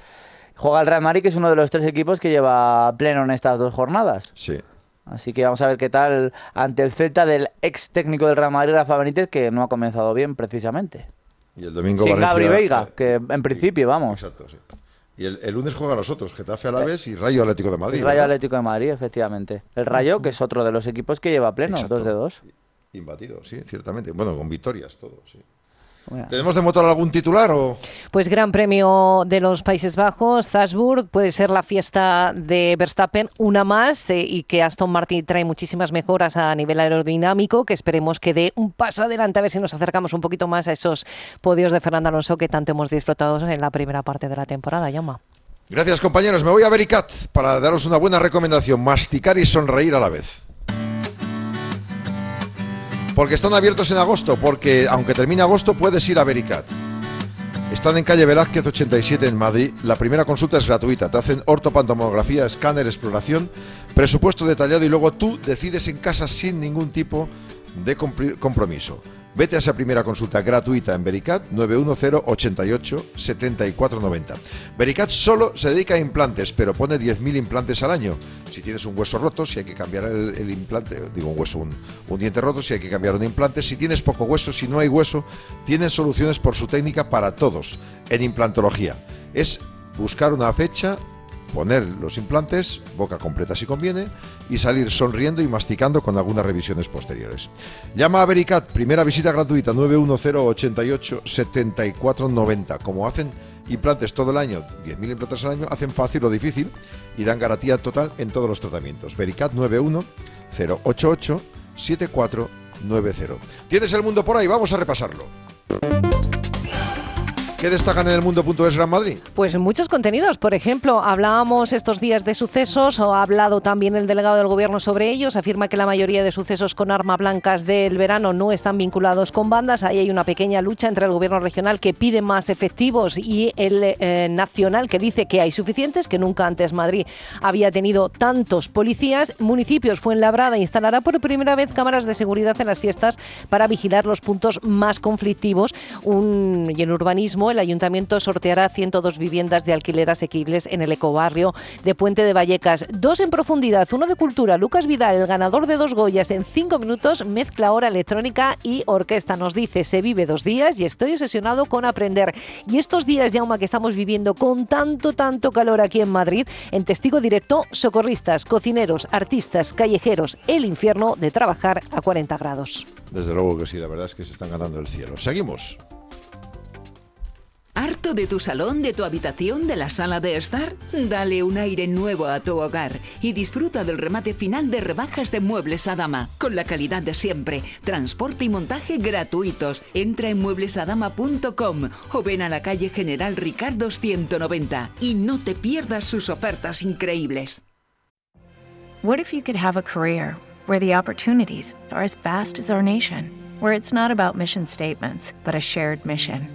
Juega el Real Madrid, que es uno de los tres equipos que lleva pleno en estas dos jornadas. Sí. Así que vamos a ver qué tal ante el Celta del ex técnico del Real Madrid, Rafa Benítez, que no ha comenzado bien precisamente. Y el domingo Sin Valencia- Gabri Veiga, eh, que en principio, vamos. Exacto, sí. Y el, el lunes juegan los otros, Getafe Alavés y Rayo Atlético de Madrid. El Rayo ¿verdad? Atlético de Madrid, efectivamente. El Rayo, que es otro de los equipos que lleva pleno, Exacto. dos de dos. Imbatido, sí, ciertamente. Bueno, con victorias, todo, sí. ¿Tenemos de motor algún titular o...? Pues Gran Premio de los Países Bajos, Salzburg, puede ser la fiesta de Verstappen, una más, eh, y que Aston Martin trae muchísimas mejoras a nivel aerodinámico, que esperemos que dé un paso adelante, a ver si nos acercamos un poquito más a esos podios de Fernando Alonso que tanto hemos disfrutado en la primera parte de la temporada, Llama. Gracias, compañeros. Me voy a Vericat para daros una buena recomendación. Masticar y sonreír a la vez. Porque están abiertos en agosto, porque aunque termine agosto puedes ir a Vericat. Están en calle Velázquez 87 en Madrid. La primera consulta es gratuita. Te hacen ortopantomografía, escáner, exploración, presupuesto detallado y luego tú decides en casa sin ningún tipo de compromiso. Vete a esa primera consulta gratuita en Vericat 910 88 7490. Vericat solo se dedica a implantes, pero pone 10.000 implantes al año. Si tienes un hueso roto, si hay que cambiar el, implante, digo un hueso, un, un diente roto, si hay que cambiar un implante, si tienes poco hueso, si no hay hueso, tienen soluciones por su técnica para todos en implantología. Es buscar una fecha, poner los implantes, boca completa si conviene, y salir sonriendo y masticando con algunas revisiones posteriores. Llama a Vericat, primera visita gratuita 910 88 74 90. Como hacen implantes todo el año, 10.000 implantes al año, hacen fácil o difícil y dan garantía total en todos los tratamientos. Vericat 910 88 7490. ¿Tienes el mundo por ahí? Vamos a repasarlo. ¿Qué destacan en el mundo.es Gran Madrid? Pues muchos contenidos. Por ejemplo, hablábamos estos días de sucesos, o ha hablado también el delegado del gobierno sobre ellos. Afirma que la mayoría de sucesos con arma blancas del verano no están vinculados con bandas. Ahí hay una pequeña lucha entre el gobierno regional que pide más efectivos y el eh, nacional que dice que hay suficientes, que nunca antes Madrid había tenido tantos policías. Municipios Fuenlabrada instalará por primera vez cámaras de seguridad en las fiestas para vigilar los puntos más conflictivos. Y en urbanismo, el ayuntamiento sorteará 102 viviendas de alquiler asequibles en el ecobarrio de Puente de Vallecas. Dos en profundidad, uno de cultura. Lucas Vidal, el ganador de dos Goyas en cinco minutos, mezcla hora electrónica y orquesta. Nos dice, se vive dos días y estoy obsesionado con aprender. Y estos días, Jauma, que estamos viviendo con tanto, tanto calor aquí en Madrid, en testigo directo, socorristas, cocineros, artistas, callejeros, el infierno de trabajar a 40 grados. Desde luego que sí, la verdad es que se están ganando el cielo. Seguimos. ¿Harto de tu salón, de tu habitación, de la sala de estar? Dale un aire nuevo a tu hogar y disfruta del remate final de rebajas de muebles a dama, con la calidad de siempre, transporte y montaje gratuitos. Entra en mueblesadama.com o ven a la calle General Ricardo 190 y no te pierdas sus ofertas increíbles. What if you could have a career where the opportunities are as vast as our nation, where it's not about mission statements, but a shared mission?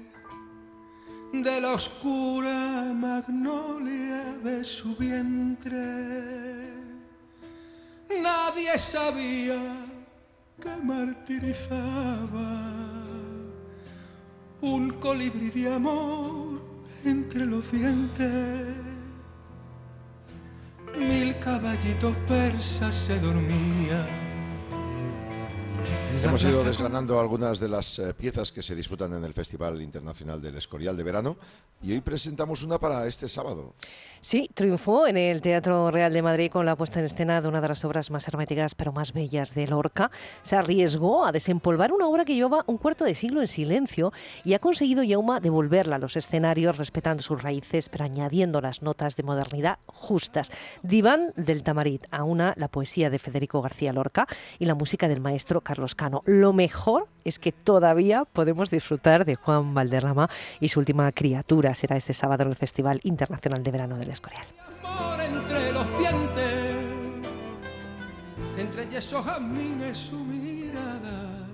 de la oscura magnolia de su vientre. Nadie sabía que martirizaba un colibrí de amor entre los dientes. Mil caballitos persas se dormían. Hemos ido desgranando algunas de las eh, piezas que se disfrutan en el Festival Internacional del Escorial de Verano y hoy presentamos una para este sábado. Sí, triunfó en el Teatro Real de Madrid con la puesta en escena de una de las obras más herméticas pero más bellas de Lorca. Se arriesgó a desempolvar una obra que llevaba un cuarto de siglo en silencio y ha conseguido Yauma devolverla a los escenarios respetando sus raíces pero añadiendo las notas de modernidad justas. Diván del Tamarit, a una la poesía de Federico García Lorca y la música del maestro Carlos Cano. Lo mejor es que todavía podemos disfrutar de Juan Valderrama y su última criatura. Será este sábado en el Festival Internacional de Verano del Escorial. amor entre los dientes, entre yesos jazmines su mirada,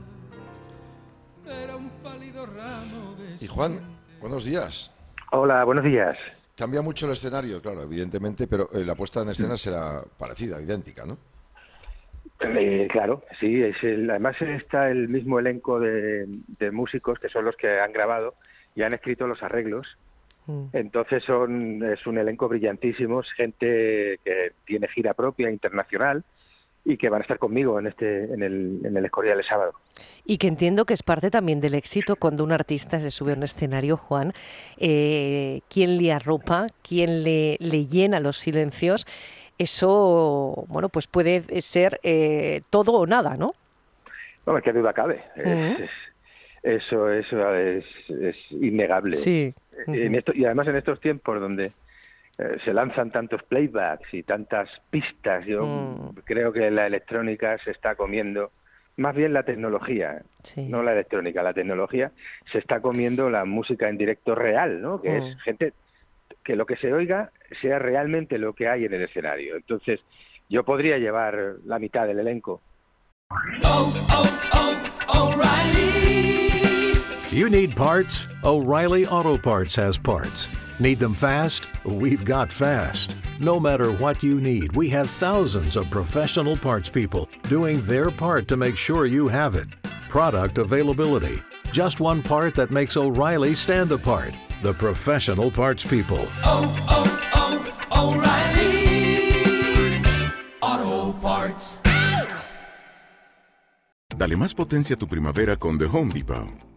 era un pálido ramo de... Y Juan, buenos días. Hola, buenos días. Cambia mucho el escenario, claro, evidentemente, pero eh, la puesta en escena será parecida, idéntica, ¿no? Eh, claro, sí, es el- además está el mismo elenco de, de músicos que son los que han grabado y han escrito los arreglos. Entonces son, es un elenco brillantísimo, es gente que tiene gira propia internacional y que van a estar conmigo en este en el, en el Escorial el sábado. Y que entiendo que es parte también del éxito cuando un artista se sube a un escenario, Juan, eh, quién le arropa, quién le, le llena los silencios, eso, bueno, pues puede ser eh, todo o nada, ¿no? No, qué duda cabe. Es- Mm. es- eso eso es, es innegable. Sí. En esto, y además en estos tiempos donde eh, se lanzan tantos playbacks y tantas pistas, yo Mm. creo que la electrónica se está comiendo, más bien la tecnología, no la electrónica, la tecnología se está comiendo la música en directo real, ¿no? Que Mm. es gente que lo que se oiga sea realmente lo que hay en el escenario. Entonces, yo podría llevar la mitad del elenco. You need parts? O'Reilly Auto Parts has parts. Need them fast? We've got fast. No matter what you need, we have thousands of professional parts people doing their part to make sure you have it. Product availability. Just one part that makes O'Reilly stand apart. The professional parts people. Oh, oh, oh, O'Reilly. Auto Parts. Dale más potencia a tu primavera con The Home Depot.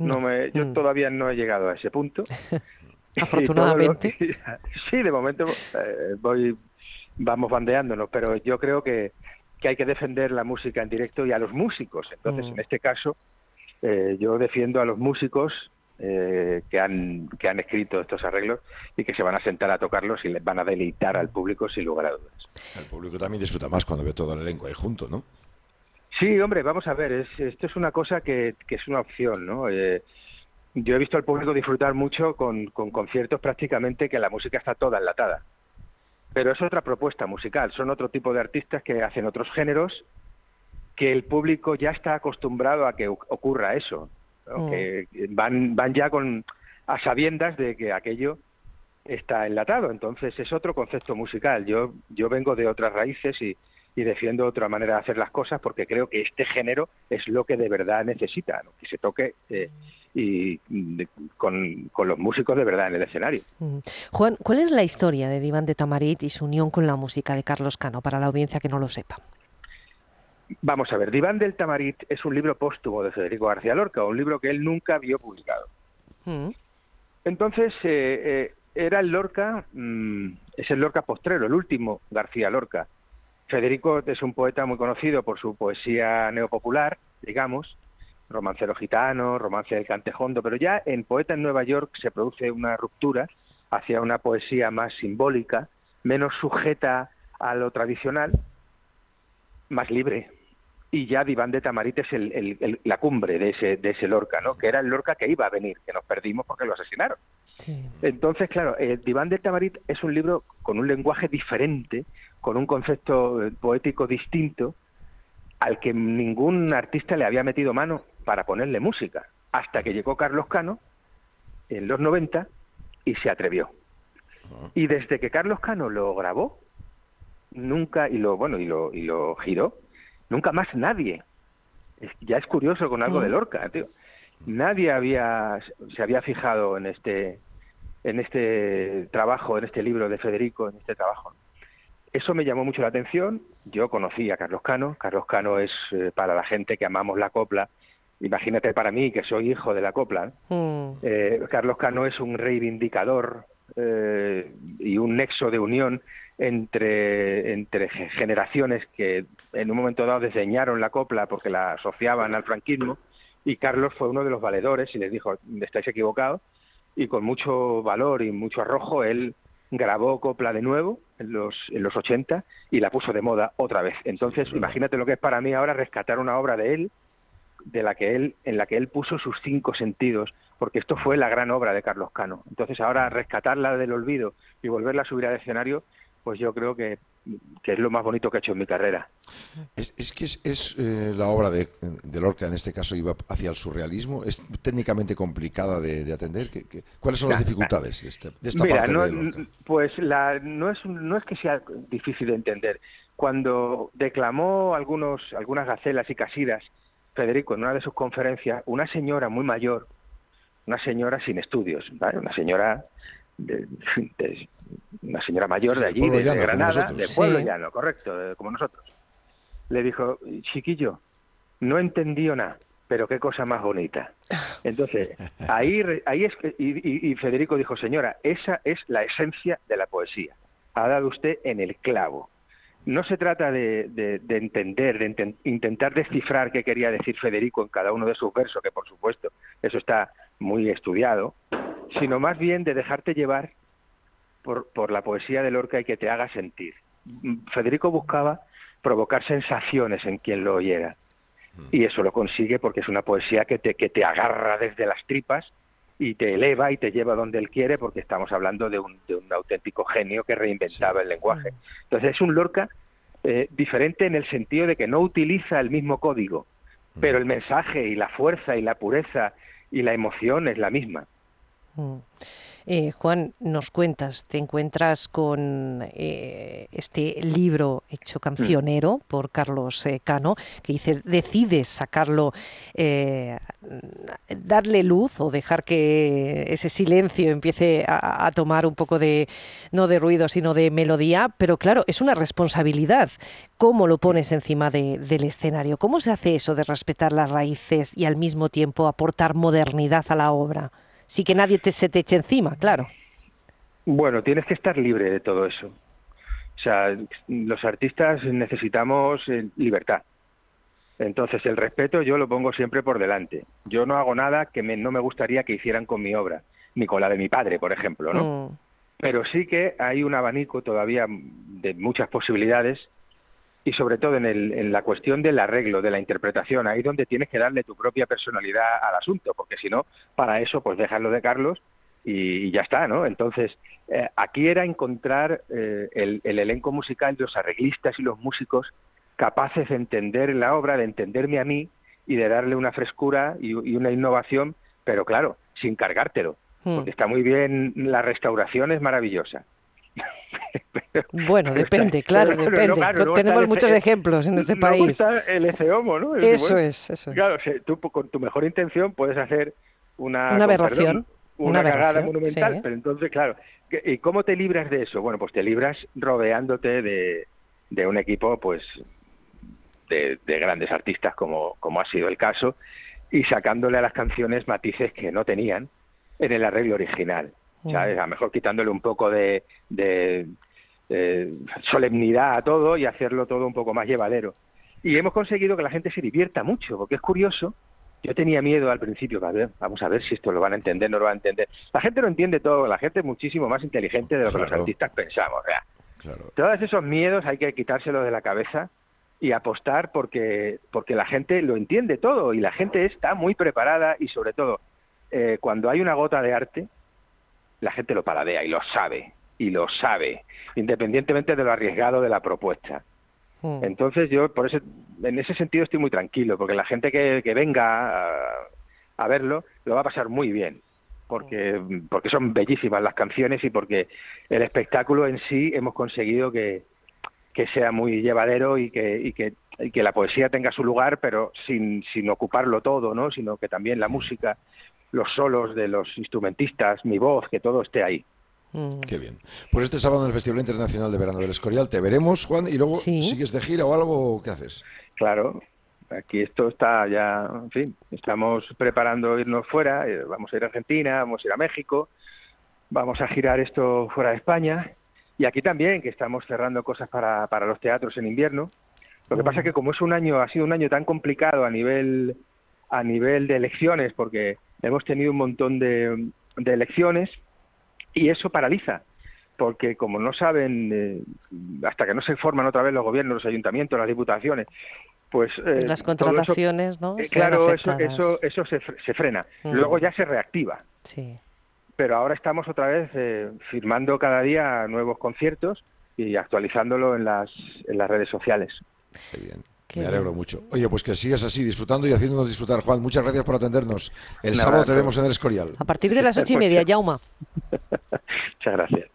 No me, yo todavía no he llegado a ese punto. Afortunadamente. sí, de momento eh, voy, vamos bandeándonos, pero yo creo que, que hay que defender la música en directo y a los músicos. Entonces, Mm. en este caso, eh, yo defiendo a los músicos eh, que, han, que han escrito estos arreglos y que se van a sentar a tocarlos y les van a deleitar al público sin lugar a dudas. El público también disfruta más cuando ve todo el elenco ahí junto, ¿no? Sí, hombre, vamos a ver, es, esto es una cosa que, que es una opción, ¿no? Eh, yo he visto al público disfrutar mucho con, con conciertos prácticamente que la música está toda enlatada. Pero es otra propuesta musical, son otro tipo de artistas que hacen otros géneros que el público ya está acostumbrado a que ocurra eso, ¿no? Mm. que van, van ya con a sabiendas de que aquello está enlatado, entonces es otro concepto musical. Yo, yo vengo de otras raíces y, y defiendo otra manera de hacer las cosas porque creo que este género es lo que de verdad necesita, ¿no? que se toque eh, y con, con los músicos de verdad en el escenario. Mm. Juan, ¿cuál es la historia de Diván de Tamarit y su unión con la música de Carlos Cano para la audiencia que no lo sepa? Vamos a ver, Diván del Tamarit es un libro póstumo de Federico García Lorca, un libro que él nunca vio publicado. Mm. Entonces, eh, eh, era el Lorca, mm, es el Lorca postrero, el último García Lorca. Federico es un poeta muy conocido por su poesía neopopular, digamos, romancero gitano, romance del cantejondo, pero ya en Poeta en Nueva York se produce una ruptura hacia una poesía más simbólica, menos sujeta a lo tradicional, más libre. Y ya Diván de Tamarit es el- el- el- la cumbre de ese, de ese Lorca, ¿no? que era el Lorca que iba a venir, que nos perdimos porque lo asesinaron. Entonces, claro, el Diván de Tamarit es un libro con un lenguaje diferente, con un concepto eh, poético distinto, al que ningún artista le había metido mano para ponerle música, hasta que llegó Carlos Cano en los 90 y se atrevió. Y desde que Carlos Cano lo grabó, nunca, y lo, bueno, y lo, y lo giró, nunca más nadie. Es- ya es curioso con algo Mm. de Lorca, tío. Nadie había, se había fijado en este, en este trabajo, en este libro de Federico, en este trabajo. Eso me llamó mucho la atención. Yo conocí a Carlos Cano. Carlos Cano es eh, para la gente que amamos la copla. Imagínate para mí, que soy hijo de la copla. Mm. Eh, Carlos Cano es un reivindicador eh, y un nexo de unión entre, entre ge- generaciones que en un momento dado desdeñaron la copla porque la asociaban al franquismo y Carlos fue uno de los valedores y les dijo, estáis equivocados y con mucho valor y mucho arrojo él grabó copla de nuevo en los, en los 80 y la puso de moda otra vez. Entonces, imagínate lo que es para mí ahora rescatar una obra de él de la que él en la que él puso sus cinco sentidos porque esto fue la gran obra de Carlos Cano entonces ahora rescatarla del olvido y volverla a subir al escenario pues yo creo que, que es lo más bonito que he hecho en mi carrera Es, es que es, es, eh, la obra de, de Lorca, en este caso, iba hacia el surrealismo. Es técnicamente complicada de, de atender. ¿Qué- qué- ¿Cuáles son las dificultades de, este- de esta Mira, parte no, de Lorca? pues la, no, es, no es que sea difícil de entender. Cuando declamó algunos, algunas gacelas y casidas Federico en una de sus conferencias una señora muy mayor, una señora sin estudios, ¿vale? una señora de, de- una señora mayor Sí, de allí, de, de llano, Granada, del pueblo Sí. llano, correcto, de- como nosotros. Le dijo, chiquillo, no entendió nada, pero qué cosa más bonita. Entonces, ahí, ahí es que, y, y- y Federico dijo, señora, esa es la esencia de la poesía. Ha dado usted en el clavo. No se trata de, de- de entender, de inten- intentar descifrar qué quería decir Federico en cada uno de sus versos, que por supuesto eso está muy estudiado, sino más bien de dejarte llevar por, por la poesía de Lorca y que te haga sentir. Mm, Federico buscaba provocar sensaciones en quien lo oyera. Y eso lo consigue porque es una poesía que te, que te agarra desde las tripas y te eleva y te lleva donde él quiere porque estamos hablando de un, de un auténtico genio que reinventaba el lenguaje. Entonces es un Lorca eh, diferente en el sentido de que no utiliza el mismo código, pero el mensaje y la fuerza y la pureza y la emoción es la misma. Mm. Eh, Juan, nos cuentas, te encuentras con eh, este libro hecho cancionero por Carlos eh, Cano, que dices, decides sacarlo, eh, darle luz o dejar que ese silencio empiece a, a tomar un poco de, no de ruido, sino de melodía, pero claro, es una responsabilidad. ¿Cómo lo pones encima de- del escenario? ¿Cómo se hace eso de respetar las raíces y al mismo tiempo aportar modernidad a la obra? Sí que nadie te, se te eche encima, claro. Bueno, tienes que estar libre de todo eso. O sea, los artistas necesitamos eh, libertad. Entonces, el respeto yo lo pongo siempre por delante. Yo no hago nada que me- no me gustaría que hicieran con mi obra, ni con la de mi padre, por ejemplo, ¿no? Mm. Pero sí que hay un abanico todavía de muchas posibilidades y sobre todo en, el- en la cuestión del arreglo, de la interpretación, ahí donde tienes que darle tu propia personalidad al asunto, porque si no, para eso, pues déjalo de Carlos y, y ya está, ¿no? Entonces, eh, aquí era encontrar eh, el, el elenco musical, los arreglistas y los músicos capaces de entender la obra, de entenderme a mí y de darle una frescura y, y una innovación, pero claro, sin cargártelo, Mm. porque está muy bien, la restauración es maravillosa. Bueno, depende, claro, Pero, depende. claro, Tenemos muchos ejemplos en este país. está el ¿no? Eso bueno, es, eso es. Claro, o sea, tú con tu mejor intención puedes hacer una, aberración, perdón, una, una cagada monumental, sí. pero entonces, claro, ¿qué- ¿y cómo te libras de eso? Bueno, pues te libras rodeándote de, de un equipo, pues, de, de grandes artistas, como, como ha sido el caso, y sacándole a las canciones matices que no tenían en el arreglo original. ¿Sabes? A lo mejor quitándole un poco de, solemnidad a todo y hacerlo todo un poco más llevadero. Y hemos conseguido que la gente se divierta mucho, porque es curioso. Yo tenía miedo al principio, a ver, vamos a ver si esto lo van a entender, no lo van a entender. La gente lo entiende todo, la gente es muchísimo más inteligente de lo que los artistas pensamos. Claro. todos esos miedos hay que quitárselos de la cabeza y apostar porque porque la gente lo entiende todo y la gente está muy preparada y sobre todo eh, cuando hay una gota de arte la gente lo paladea y lo sabe y lo sabe independientemente de lo arriesgado de la propuesta Mm. entonces yo por ese en ese sentido estoy muy tranquilo porque la gente que, que venga a, a verlo lo va a pasar muy bien porque porque son bellísimas las canciones y porque el espectáculo en sí hemos conseguido que, que sea muy llevadero y que, y que, y que la poesía tenga su lugar, pero sin, sin ocuparlo todo, ¿no? sino que también la música, los solos de los instrumentistas, mi voz, que todo esté ahí. Mm. Qué bien. Pues este sábado en el Festival Internacional de Verano del Escorial te veremos, Juan, y luego sigues de gira o algo, ¿o ¿qué haces? Claro, aquí esto está ya, en fin, estamos preparando irnos fuera, eh, vamos a ir a Argentina, vamos a ir a México, vamos a girar esto fuera de España y aquí también, que estamos cerrando cosas para, para los teatros en invierno. Lo que pasa es que como es un año, ha sido un año tan complicado a nivel a nivel de elecciones, porque hemos tenido un montón de, de elecciones y eso paraliza, porque como no saben, eh, hasta que no se forman otra vez los gobiernos, los ayuntamientos, las diputaciones, pues eh, Las eso- contrataciones, ¿no? eh, claro, eso, eso, eso se, se frena. Mm. Luego ya se reactiva. Sí. Pero ahora estamos otra vez eh, firmando cada día nuevos conciertos y actualizándolo en las, en las redes sociales. Qué bien. Qué Me alegro bien. mucho. Oye, pues que sigas así, disfrutando y haciéndonos disfrutar. Juan, muchas gracias por atendernos. El sábado te vemos en el Escorial. A partir de las ocho y media, Jauma. Muchas gracias.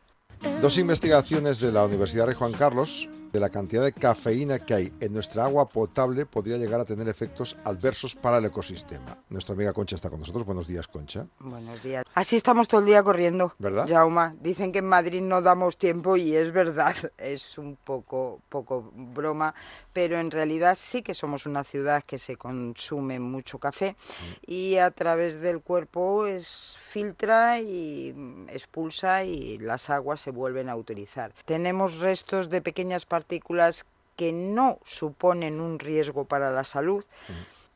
Dos investigaciones de la Universidad Rey Juan Carlos de la cantidad de cafeína que hay en nuestra agua potable podría llegar a tener efectos adversos para el ecosistema. Nuestra amiga Concha está con nosotros. Buenos días, Concha. Buenos días. Así estamos todo el día corriendo. ¿Verdad? Jauma, dicen que en Madrid no damos tiempo y es verdad. Es un poco, poco broma, pero en realidad sí que somos una ciudad que se consume mucho café y a través del cuerpo es filtra y expulsa y las aguas se vuelven a utilizar. Tenemos restos de pequeñas partículas que no suponen un riesgo para la salud,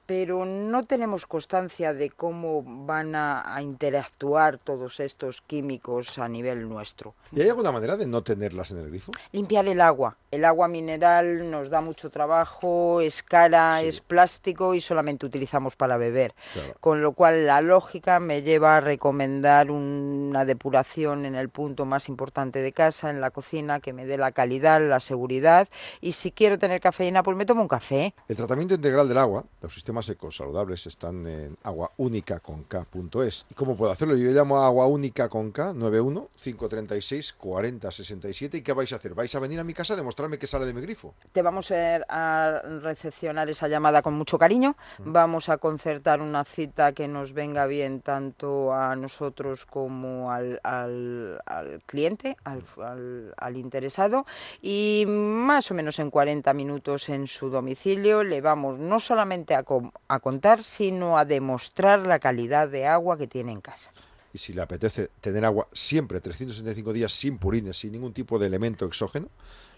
pero no tenemos constancia de cómo van a, a interactuar todos estos químicos a nivel nuestro. ¿Y hay alguna manera de no tenerlas en el grifo? Limpiar el agua. El agua mineral nos da mucho trabajo, es cara, es plástico y solamente utilizamos para beber. Con lo cual la lógica me lleva a recomendar una depuración en el punto más importante de casa, en la cocina, que me dé la calidad, la seguridad. Y si quiero tener cafeína, pues me tomo un café. El tratamiento integral del agua, los sistemas secos saludables están en aguaúnica.k.es. ¿Y cómo puedo hacerlo? Yo llamo a Agua Única con K, 91 536 40 67. ¿Y qué vais a hacer? ¿Vais a venir a mi casa a demostrarme que sale de mi grifo? Te vamos a, recepcionar esa llamada con mucho cariño. Vamos a concertar una cita que nos venga bien tanto a nosotros como al, al- al cliente, al interesado. Y más o menos en 40 minutos en su domicilio le vamos no solamente a, com- a contar, sino a demostrar la calidad de agua que tiene en casa. Y si le apetece tener agua siempre, 365 días, sin purines, sin ningún tipo de elemento exógeno,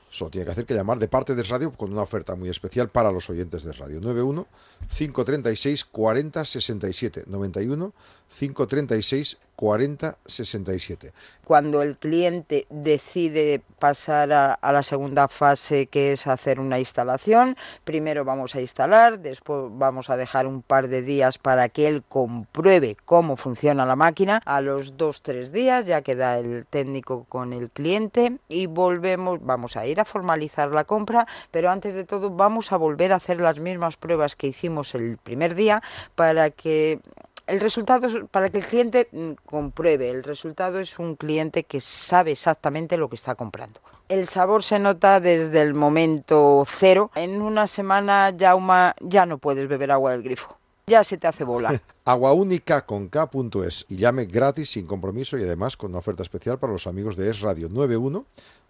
solo tiene que hacer que llamar de parte de Radio con una oferta muy especial para los oyentes de Radio. 91 536 40 67. 91 536 40 67. cuando el cliente decide pasar a, a la segunda fase, que es hacer una instalación, primero vamos a instalar, después vamos a dejar un par de días para que él compruebe cómo funciona la máquina. A los dos, tres días ya queda el técnico con el cliente y volvemos, vamos a ir a formalizar la compra, pero antes de todo vamos a volver a hacer las mismas pruebas que hicimos el primer día para que el resultado es para que el cliente mm, compruebe. El resultado es un cliente que sabe exactamente lo que está comprando. El sabor se nota desde el momento cero. En una semana, ya no puedes beber agua del grifo. Ya se te hace bola. Aguaúnica con K.es y llame gratis sin compromiso y además con una oferta especial para los amigos de Es Radio 91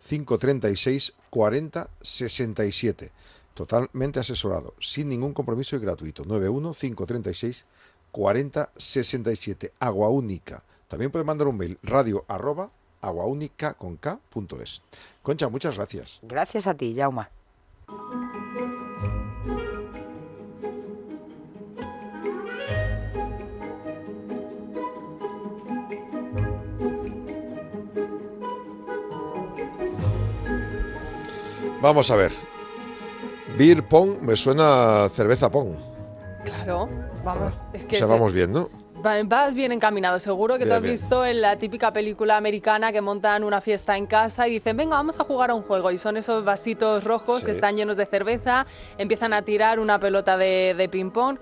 536 40 67. Totalmente asesorado, sin ningún compromiso y gratuito. 91 536 40 67. Agua Única. También puede mandar un mail radio arroba aguaúnica con K.es. Concha, muchas gracias. Gracias a ti, Jauma. Vamos a ver. Beer Pong me suena a cerveza Pong. Claro, vamos, es O que sea, vamos va- vas bien encaminado, seguro que Bien, te has bien. visto en la típica película americana que montan una fiesta en casa y dicen, venga, vamos a jugar a un juego. Y son esos vasitos rojos que están llenos de cerveza, empiezan a tirar una pelota de, de ping-pong.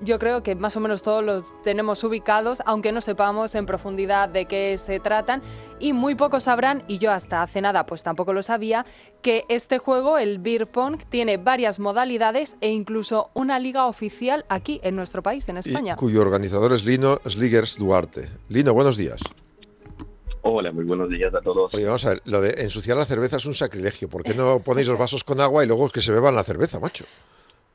Yo creo que más o menos todos los tenemos ubicados, aunque no sepamos en profundidad de qué se tratan. Y muy pocos sabrán, y yo hasta hace nada pues tampoco lo sabía, que este juego, el Beer Pong, tiene varias modalidades e incluso una liga oficial aquí en nuestro país, en Y España. cuyo organizador es Lino Sliggers Duarte. Lino, buenos días. Hola, muy buenos días a todos. Oye, vamos a ver, lo de ensuciar la cerveza es un sacrilegio. ¿Por qué no ponéis los vasos con agua y luego que se beban la cerveza, macho?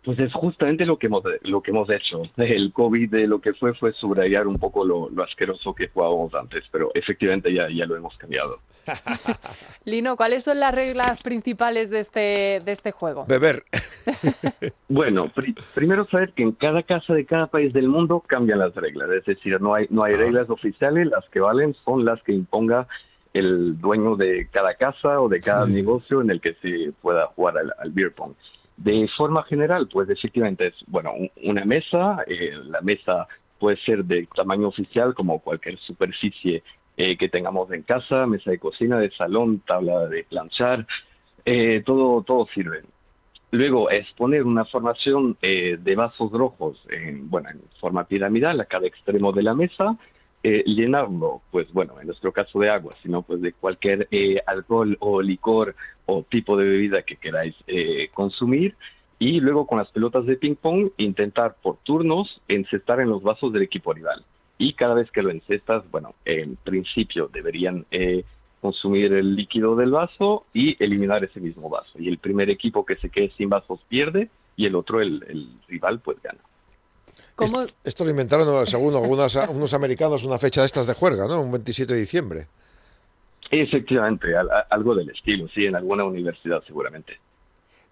Pues es justamente lo que hemos lo que hemos hecho. El COVID de lo que fue fue subrayar un poco lo, lo asqueroso que jugábamos antes, pero efectivamente ya, ya lo hemos cambiado. Lino, ¿cuáles son las reglas principales de este, de este juego? Beber. Bueno, pri- primero saber que en cada casa de cada país del mundo cambian las reglas, es decir, no hay no hay reglas oficiales, las que valen son las que imponga el dueño de cada casa o de cada negocio en el que se pueda jugar al, al beer pong. De forma general, pues efectivamente es, bueno, un- una mesa, eh, la mesa puede ser de tamaño oficial como cualquier superficie eh, que tengamos en casa, mesa de cocina, de salón, tabla de planchar, eh, todo, todo sirve. Luego es poner una formación eh, de vasos rojos en, bueno, en forma piramidal a cada extremo de la mesa eh, llenarlo, pues bueno, en nuestro caso de agua, sino pues de cualquier eh, alcohol o licor o tipo de bebida que queráis eh, consumir. Y luego con las pelotas de ping pong intentar por turnos encestar en los vasos del equipo rival. Y cada vez que lo encestas, bueno, en principio deberían eh, consumir el líquido del vaso y eliminar ese mismo vaso. Y el primer equipo que se quede sin vasos pierde y el otro, el, el rival, pues gana. ¿Cómo? Esto lo inventaron, según algunos, unos americanos, una fecha de estas de juerga, ¿no? Un 27 de diciembre. Efectivamente, al- algo del estilo, sí, en alguna universidad seguramente.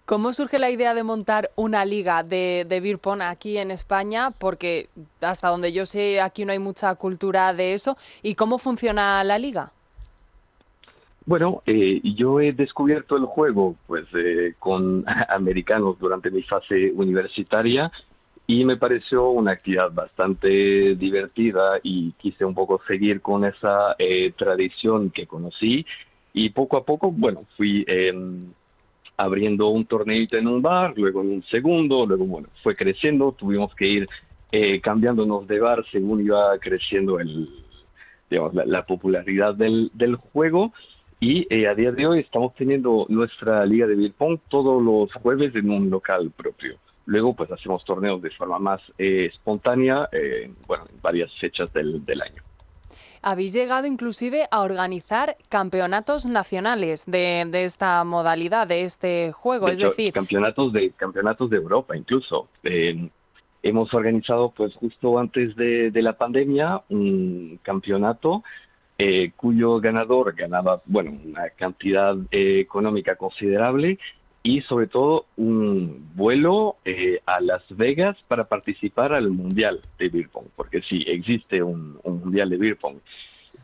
¿Cómo surge la idea de montar una liga de, de beer pong aquí en España? Porque hasta donde yo sé, aquí no hay mucha cultura de eso. ¿Y cómo funciona la liga? Bueno, eh, yo he descubierto el juego pues eh, con americanos durante mi fase universitaria y me pareció una actividad bastante divertida y quise un poco seguir con esa eh, tradición que conocí y poco a poco, bueno, fui em, abriendo un torneito en un bar, luego en un segundo, luego, bueno, fue creciendo, tuvimos que ir eh, cambiándonos de bar según iba creciendo el, digamos, la, la popularidad del, del juego. Y eh, a día de hoy estamos teniendo nuestra liga de beer pong todos los jueves en un local propio. Luego, pues hacemos torneos de forma más eh, espontánea, eh, bueno, en varias fechas del, del año. Habéis llegado inclusive a organizar campeonatos nacionales de, de esta modalidad, de este juego. De es hecho, decir, campeonatos de campeonatos de Europa incluso. Eh, hemos organizado, pues justo antes de, de la pandemia, un campeonato eh, cuyo ganador ganaba, bueno, una cantidad eh, económica considerable y sobre todo un vuelo eh, a Las Vegas para participar al Mundial de Beer porque sí, existe un, un Mundial de Beer.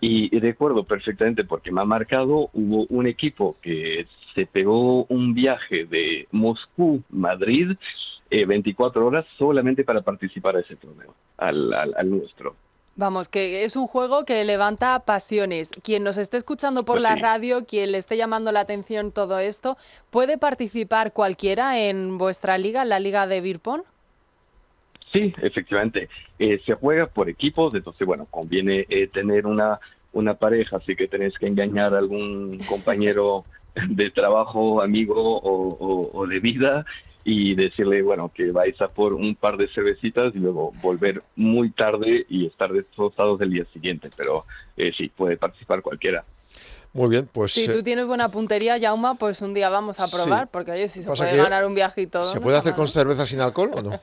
Y, recuerdo perfectamente, porque me ha marcado, hubo un equipo que se pegó un viaje de Moscú, Madrid, eh, 24 horas solamente para participar a ese torneo, al nuestro. Vamos, que es un juego que levanta pasiones. Quien nos esté escuchando por Pues la sí. radio, quien le esté llamando la atención todo esto, ¿puede participar cualquiera en vuestra liga, en la liga de beer pong? Sí, efectivamente. Eh, se juega por equipos, entonces, bueno, conviene eh, tener una, una pareja, así que tenéis que engañar a algún compañero de trabajo, amigo o, o- o de vida y decirle, bueno, que vais a por un par de cervecitas y luego volver muy tarde y estar destrozados el día siguiente. Pero eh, sí, puede participar cualquiera. Muy bien, pues Si eh, tú tienes buena puntería, Jauma, pues un día vamos a Sí. probar, porque oye, si se Pasa puede ganar un viaje y todo. ¿se no puede hacer con cerveza sin alcohol o no?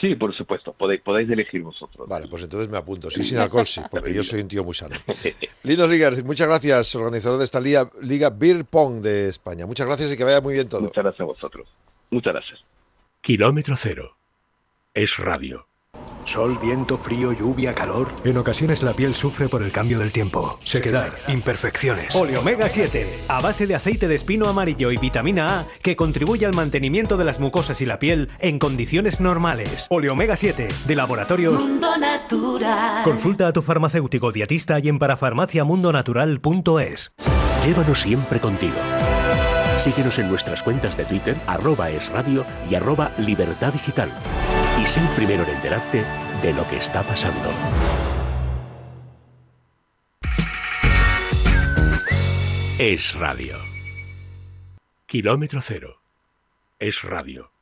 Sí, por supuesto, podéis, podéis elegir vosotros. Vale, pues entonces me apunto. Sí, sin alcohol sí, porque yo soy un tío muy sano. Lindos Ligas, muchas gracias, organizador de esta liga, Liga Beer Pong de España. Muchas gracias y que vaya muy bien todo. Muchas gracias a vosotros. Muchas gracias. Kilómetro cero. Es radio. Sol, viento, frío, lluvia, calor. En ocasiones la piel sufre por el cambio del tiempo. Sequedad, imperfecciones. Oleomega 7, a base de aceite de espino amarillo y vitamina A, que contribuye al mantenimiento de las mucosas y la piel en condiciones normales. Oleomega 7, de laboratorios. Mundo Natural. Consulta a tu farmacéutico dietista y en parafarmaciamundonatural.es. Llévanos siempre contigo. Síguenos en nuestras cuentas de Twitter, arroba es radio y arroba libertad digital. Y sé el primero en enterarte de lo que está pasando. Es radio. Kilómetro cero. Es radio.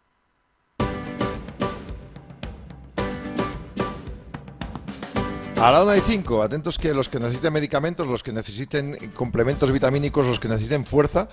A la una y cinco, atentos que los que necesiten medicamentos, los que necesiten complementos vitamínicos, los que necesiten fuerza,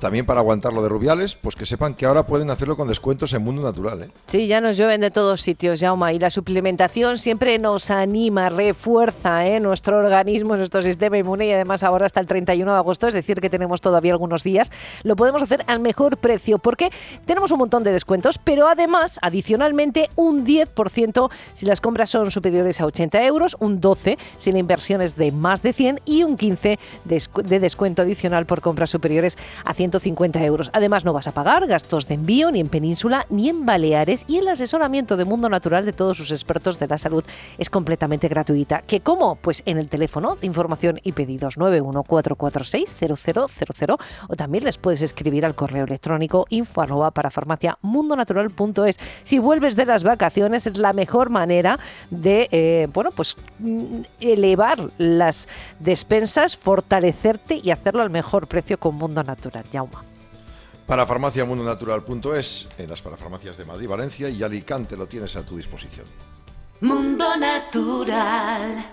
también para aguantar lo de Rubiales, pues que sepan que ahora pueden hacerlo con descuentos en Mundo Natural. ¿eh? Sí, ya nos llueven de todos sitios, Jauma, y la suplementación siempre nos anima, refuerza ¿eh? nuestro organismo, nuestro sistema inmune y además ahora hasta el 31 de agosto, es decir, que tenemos todavía algunos días, lo podemos hacer al mejor precio porque tenemos un montón de descuentos, pero además, adicionalmente, un 10% si las compras son superiores a 80 euros, un 12 si la inversión es de más de 100 y un 15 de descu- de descuento adicional por compras superiores a 150 euros. Además, no vas a pagar gastos de envío ni en Península ni en Baleares y el asesoramiento de Mundo Natural de todos sus expertos de la salud es completamente gratuita. ¿Qué cómo? Pues en el teléfono de información y pedidos 914460000 o también les puedes escribir al correo electrónico info arroba parafarmaciamundonatural.es. Si vuelves de las vacaciones es la mejor manera de, eh, bueno, pues elevar las despensas, fortalecerte y hacerlo al mejor precio con Mundo Natural. Yauma. Para farmaciamundonatural.es, en las parafarmacias de Madrid, Valencia y Alicante lo tienes a tu disposición. Mundo Natural.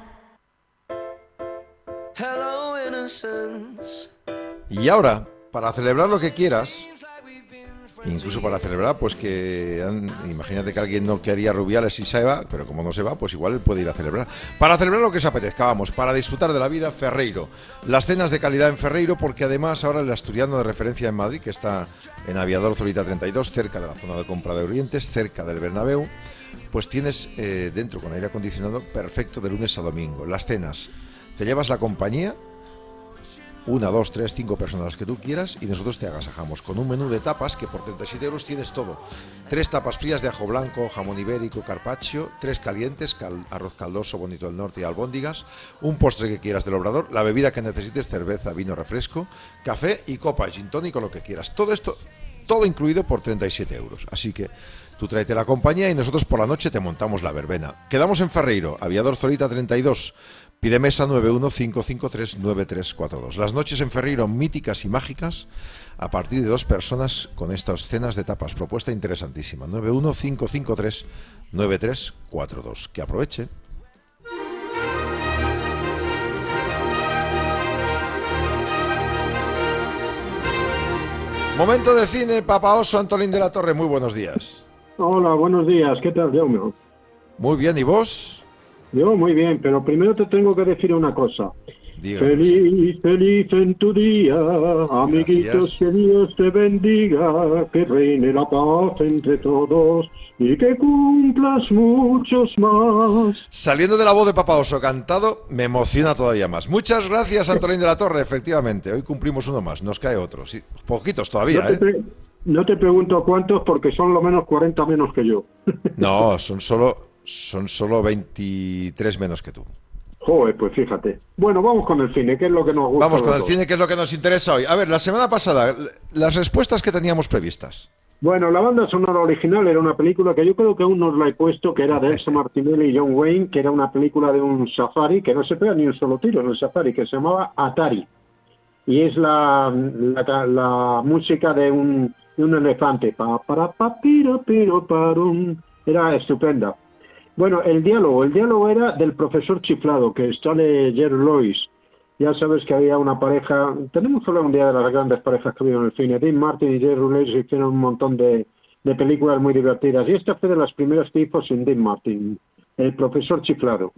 Hello, innocence. Y ahora, para celebrar lo que quieras, incluso para celebrar, pues que han- imagínate que alguien no quería Rubiales y se va, pero como no se va, pues igual él puede ir a celebrar. Para celebrar lo que os apetezca, vamos, para disfrutar de la vida, Ferreiro. Las cenas de calidad en Ferreiro, porque además ahora el asturiano de referencia en Madrid, que está en Aviador Zorita 32, cerca de la zona de compra de Orientes, cerca del Bernabéu, pues tienes eh, dentro con aire acondicionado perfecto de lunes a domingo. Las cenas, te llevas la compañía, una, dos, tres, cinco personas que tú quieras y nosotros te agasajamos con un menú de tapas que por 37 euros tienes todo. Tres tapas frías de ajo blanco, jamón ibérico, carpaccio, tres calientes, cal- arroz caldoso, bonito del norte y albóndigas, un postre que quieras del obrador, la bebida que necesites, cerveza, vino, refresco, café y copa, gin tónico, lo que quieras. Todo esto, todo incluido por 37 euros. Así que tú tráete la compañía y nosotros por la noche te montamos la verbena. Quedamos en Ferreiro, Aviador Zorita 32. Pide mesa 915539342. Las noches en Ferreiro míticas y mágicas a partir de dos personas con estas cenas de tapas. Propuesta interesantísima. 915539342. Que aproveche. Momento de cine, Papa Oso, Antolín de la Torre. Muy buenos días. Hola, buenos días. ¿Qué tal, Jaume? Muy bien, ¿y vos? Yo muy bien, pero primero te tengo que decir una cosa. Feliz, feliz en tu día, amiguitos, que Dios te bendiga, que reine la paz entre todos y que cumplas muchos más. Saliendo de la voz de Papa Oso cantado, me emociona todavía más. Muchas gracias, Antolín de la Torre. Efectivamente, hoy cumplimos uno más. Nos cae otro. Sí, poquitos todavía, no, te ¿eh? no te pregunto cuántos porque son lo menos 40 menos que yo. No, son solo, son solo 23 menos que tú. Joder, pues fíjate. Bueno, vamos con el cine, que es lo que nos gusta. Vamos con el cine, que es lo que nos interesa hoy. A ver, la semana pasada, las respuestas que teníamos previstas. Bueno, la banda sonora original era una película que yo creo que aún nos la he puesto, que era de Elsa Martinelli y John Wayne, que era una película de un safari, que no se pega ni un solo tiro en el safari, que se llamaba Atari. Y es la, la, la música de un, de un elefante. Pa, para, pa, piro, piro, parum. Era estupenda. Bueno, el diálogo, el diálogo era del profesor chiflado, que sale Jerry Lois. Ya sabes que había una pareja, tenemos que hablar un día de las grandes parejas que habido en el cine. Dean Martin y Jerry Lois hicieron un montón de, de películas muy divertidas. Y esta fue de las primeras que hizo sin Dean Martin, el profesor chiflado.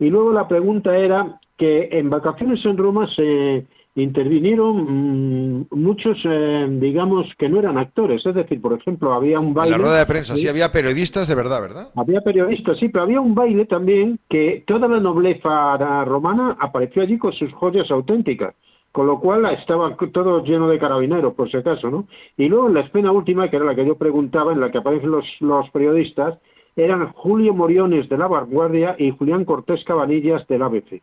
Y luego la pregunta era que en vacaciones en Roma se intervinieron mm, muchos, eh, digamos, que no eran actores. Es decir, por ejemplo, había un En baile. la rueda de prensa, sí había periodistas de verdad, ¿verdad? Había periodistas, sí, pero había un baile también que toda la nobleza romana apareció allí con sus joyas auténticas, con lo cual estaba todo lleno de carabineros, por si acaso, ¿no? Y luego en la escena última, que era la que yo preguntaba, en la que aparecen los, los periodistas, eran Julio Moriones de La Vanguardia y Julián Cortés Cabanillas del ABC.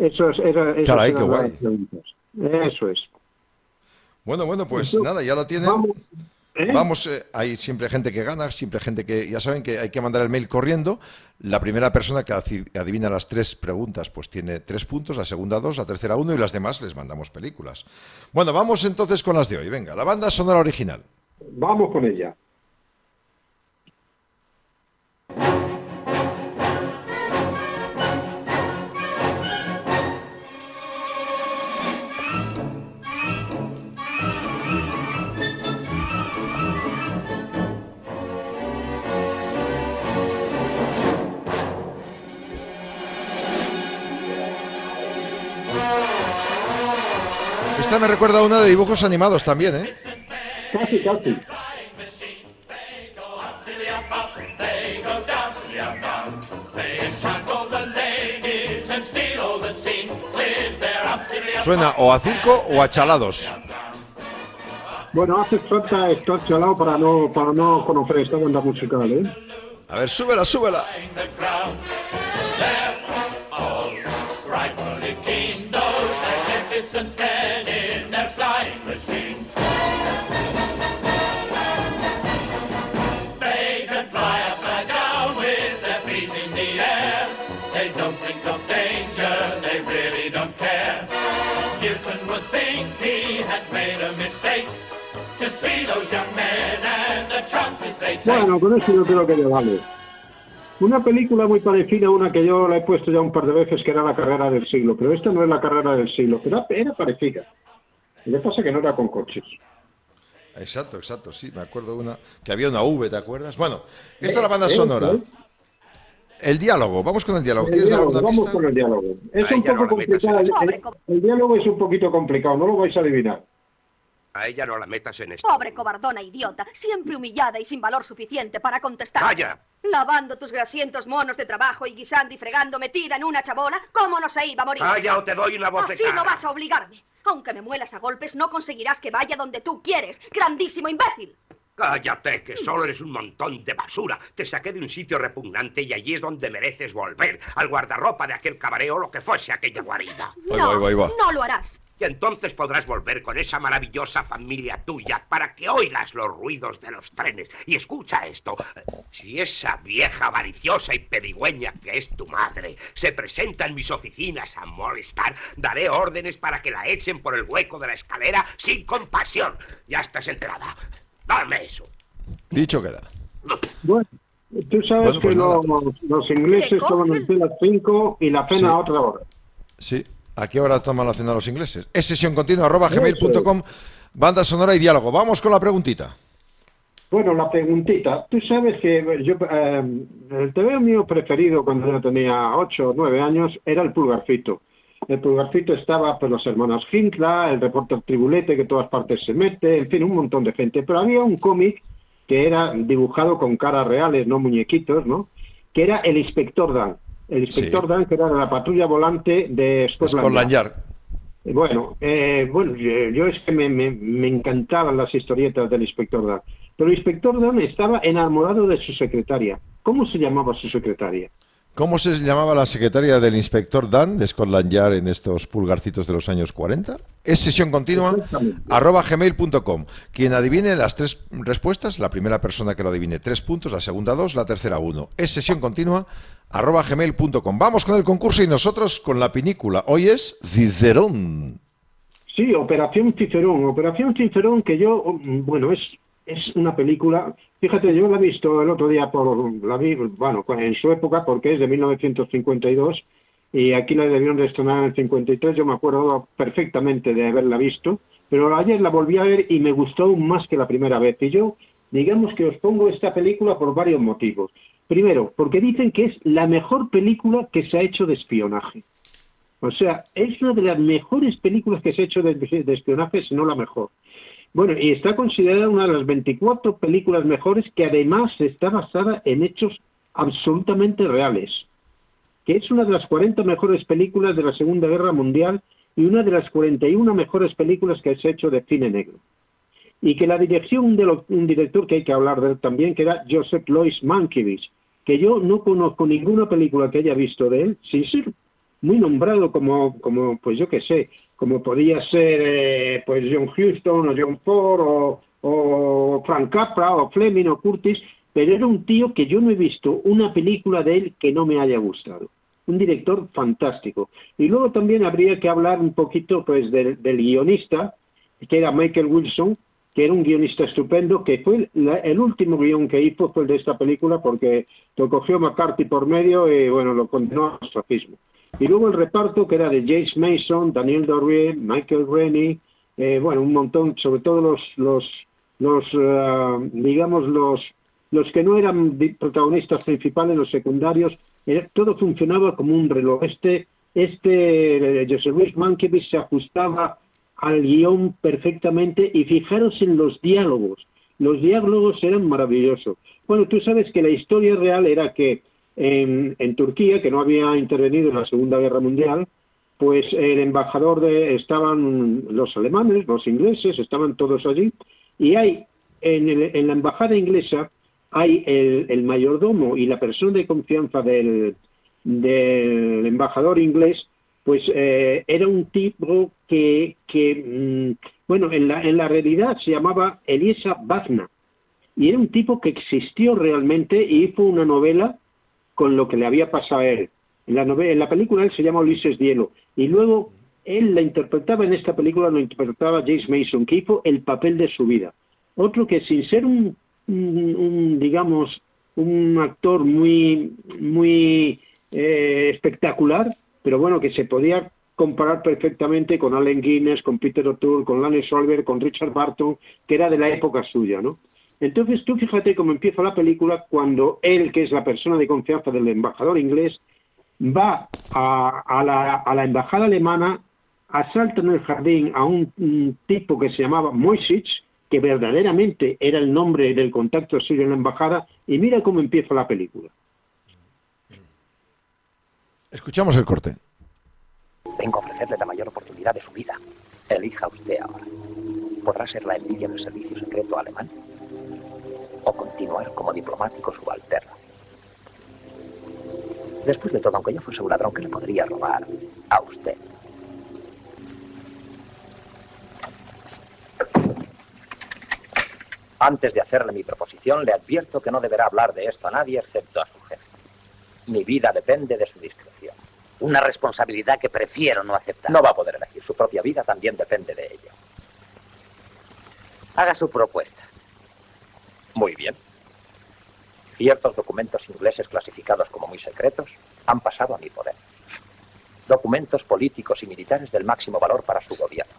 Eso es, era, esas Caray, qué guay. Eso es. Bueno, bueno, pues Eso- nada, ya lo tienen. Vamos, eh, hay siempre gente que gana, siempre gente que, ya saben que hay que mandar el mail corriendo. La primera persona que adivina las tres preguntas, pues tiene tres puntos, la segunda dos, la tercera uno y las demás les mandamos películas. Bueno, vamos entonces con las de hoy. Venga, la banda sonora original. Vamos con ella. me recuerda a una de dibujos animados también, ¿eh? Casi, casi. Suena o a circo o a chalados. Bueno, hace falta estar chalado para no, para no conocer esta banda musical, ¿eh? A ver, súbela, súbela. Bueno, con eso yo creo que le vale. Una película muy parecida a una que yo la he puesto ya un par de veces, que era La carrera del siglo, pero esta no es La carrera del siglo, pero era parecida. Lo que pasa es que no era con coches. Exacto, exacto, sí, me acuerdo una que había una V, ¿te acuerdas? Bueno, esta es la banda sonora. El diálogo, vamos con el diálogo. El ¿Quieres dar diálogo, vamos pista? con el diálogo. Es un poco complicado. en El, el- el diálogo es un poquito complicado, no lo vais a adivinar. A ella no la metas en esto. Pobre cobardona idiota, siempre humillada y sin valor suficiente para contestar. ¡Calla! Lavando tus grasientos monos de trabajo y guisando y fregando metida en una chabola, ¿cómo no se iba a morir? ¡Calla o te doy una Así bofetada! no vas a obligarme. Aunque me muelas a golpes, no conseguirás que vaya donde tú quieres. ¡Grandísimo imbécil! Cállate, que solo eres un montón de basura. Te saqué de un sitio repugnante y allí es donde mereces volver. Al guardarropa de aquel cabaret o lo que fuese aquella guarida. no, no lo harás. Y entonces podrás volver con esa maravillosa familia tuya para que oigas los ruidos de los trenes. Y escucha esto. Si esa vieja avariciosa y pedigüeña que es tu madre se presenta en mis oficinas a molestar, daré órdenes para que la echen por el hueco de la escalera sin compasión. Ya estás enterada. Dame eso. Dicho queda. Bueno, tú sabes Bueno, pues que los, los ingleses toman el té a las 5 y la cena Sí. a otra hora. Sí. ¿A qué hora toman la cena los ingleses? Es sesión continua, arroba gmail.com, banda sonora y diálogo. Vamos con la preguntita. Bueno, la preguntita. Tú sabes que yo, eh, el TV mío preferido cuando yo tenía 8 o 9 años era el Pulgarcito. El Pulgarcito estaba pues los hermanos Hintla, el reporter Tribulete que todas partes se mete, en fin, un montón de gente. Pero había un cómic que era dibujado con caras reales, no muñequitos, ¿no? Que era el Inspector Dan. El Inspector Dan, que era de la patrulla volante de Scotland Scotland Yard. Yard. Bueno, eh, bueno, yo, yo es que me, me- me encantaban las historietas del inspector Dan. Pero el inspector Dan estaba enamorado de su secretaria. ¿Cómo se llamaba su secretaria? ¿Cómo se llamaba la secretaria del inspector Dan de Scotland Yard en estos pulgarcitos de los años 40? Es sesión continua, arroba gmail.com. Quien adivine las tres respuestas, la primera persona que lo adivine tres puntos, la segunda dos, la tercera uno. Es sesión continua, arroba gmail.com. Vamos con el concurso y nosotros con la pinícula. Hoy es Cicerón. Sí, Operación Cicerón. Operación Cicerón que yo, mm, bueno, es, es una película, fíjate, yo la he visto el otro día, por la vi, bueno, en su época, porque es de 1952, y aquí la debieron de estrenar en el 53, yo me acuerdo perfectamente de haberla visto, pero ayer la volví a ver y me gustó aún más que la primera vez. Y yo, digamos que os pongo esta película por varios motivos. Primero, porque dicen que es la mejor película que se ha hecho de espionaje. O sea, es una de las mejores películas que se ha hecho de, espionaje, si no la mejor. Bueno, y está considerada una de las 24 películas mejores que además está basada en hechos absolutamente reales. Que es una de las 40 mejores películas de la Segunda Guerra Mundial y una de las 41 mejores películas que se ha hecho de cine negro. Y que la dirección de lo- un director que hay que hablar de él también, que era Joseph Lois Mankiewicz, que yo no conozco ninguna película que haya visto de él, sin ser muy nombrado como, como pues yo qué sé, como podía ser eh, pues John Huston o John Ford o, o Frank Capra o Fleming o Curtis, pero era un tío que yo no he visto una película de él que no me haya gustado. Un director fantástico. Y luego también habría que hablar un poquito pues del guionista, que era Michael Wilson, que era un guionista estupendo, que fue la- el último guion que hizo fue el de esta película porque lo cogió McCarthy por medio y bueno, lo condenó al ostracismo. Y luego el reparto que era de James Mason, Daniel Dorrier, Michael Rennie, eh, bueno, un montón, sobre todo los, los, los eh, digamos, los, los que no eran protagonistas principales, los secundarios, eh, todo funcionaba como un reloj. Este, este eh, Joseph Luis Mankiewicz se ajustaba al guion perfectamente y fijaros en los diálogos. Los diálogos eran maravillosos. Bueno, tú sabes que la historia real era que en, Turquía, que no había intervenido en la Segunda Guerra Mundial, pues el embajador de estaban los alemanes, los ingleses, estaban todos allí y hay en, el- en la embajada inglesa hay el, el mayordomo y la persona de confianza del, del embajador inglés, pues eh, era un tipo que, que mm, bueno, en la, en la realidad se llamaba Elisa Wagner y era un tipo que existió realmente y hizo una novela con lo que le había pasado a él. En la, novela, en la película él se llama Ulises Dielo y luego él la interpretaba en esta película, lo interpretaba James Mason, que hizo el papel de su vida. Otro que sin ser un, un- un, digamos, un actor muy, muy eh, espectacular, pero bueno, que se podía comparar perfectamente con Allen Guinness, con Peter O'Toole, con Lane Solver, con Richard Barton, que era de la época suya, ¿no? Entonces tú fíjate cómo empieza la película cuando él, que es la persona de confianza del embajador inglés, va a, a la, a la embajada alemana, asalta en el jardín a un, un tipo que se llamaba Moisich, que verdaderamente era el nombre del contacto suyo en la embajada, y mira cómo empieza la película. Escuchamos el corte. Vengo a ofrecerle la mayor oportunidad de su vida. Elija usted ahora. ¿Podrá ser la envidia del servicio secreto alemán? ¿O continuar como diplomático subalterno? Después de todo, aunque yo fuese un ladrón que le podría robar a usted. Antes de hacerle mi proposición, le advierto que no deberá hablar de esto a nadie excepto a su. Mi vida depende de su discreción. Una responsabilidad que prefiero no aceptar. No va a poder elegir. Su propia vida también depende de ello. Haga su propuesta. Muy bien. Ciertos documentos ingleses clasificados como muy secretos han pasado a mi poder. Documentos políticos y militares del máximo valor para su gobierno.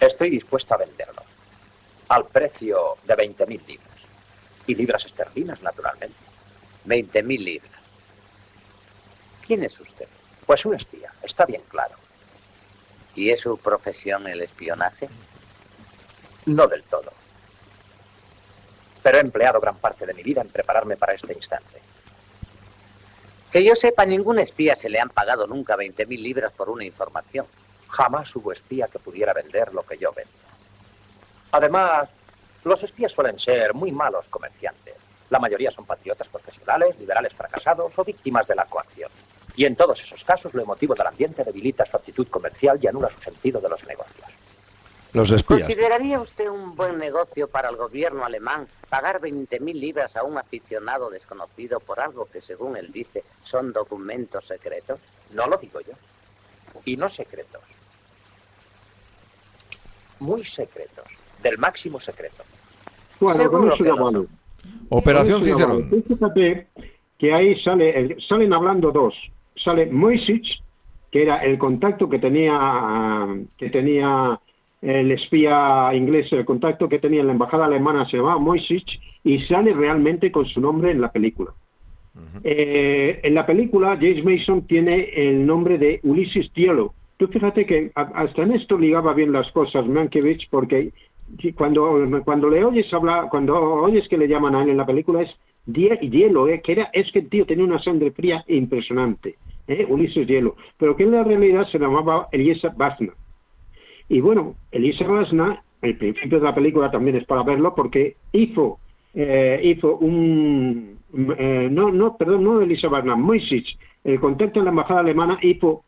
Estoy dispuesto a venderlos. Al precio de 20.000 libras. Y libras esterlinas, naturalmente. 20.000 libras. ¿Quién es usted? Pues un espía, está bien claro. ¿Y es su profesión el espionaje? No del todo. Pero he empleado gran parte de mi vida en prepararme para este instante. Que yo sepa, ningún espía se le han pagado nunca 20.000 libras por una información. Jamás hubo espía que pudiera vender lo que yo vendo. Además, los espías suelen ser muy malos comerciantes. La mayoría son patriotas profesionales, liberales fracasados o víctimas de la coacción. Y en todos esos casos, lo emotivo del ambiente debilita su actitud comercial y anula su sentido de los negocios. Los espías. ¿Consideraría usted un buen negocio para el gobierno alemán pagar 20.000 libras a un aficionado desconocido por algo que, según él dice, son documentos secretos? No lo digo yo. Y no secretos. Muy secretos. Del máximo secreto. Bueno, con eso ya vale. Operación Cicerón. Fíjate que ahí sale, salen hablando dos. Sale Moisich, que era el contacto que tenía, que tenía el espía inglés, el contacto que tenía en la embajada alemana se llamaba Moisich, y sale realmente con su nombre en la película. Eh, en la película, James Mason tiene el nombre de Ulises Dielo. Tú fíjate que hasta en esto ligaba bien las cosas Mankiewicz, porque cuando, cuando le oyes hablar, cuando oyes que le llaman a él en la película es Die- Dielo, eh, que era, es que el tío tenía una sangre fría impresionante, eh, Ulises Dielo, pero que en la realidad se llamaba Elisa Basna. Y bueno, Elisa Basna, el principio de la película también es para verlo, porque hizo, eh, hizo un, eh, no, no, perdón, no Elisa Basna, Moisich, el contacto en la embajada alemana, hizo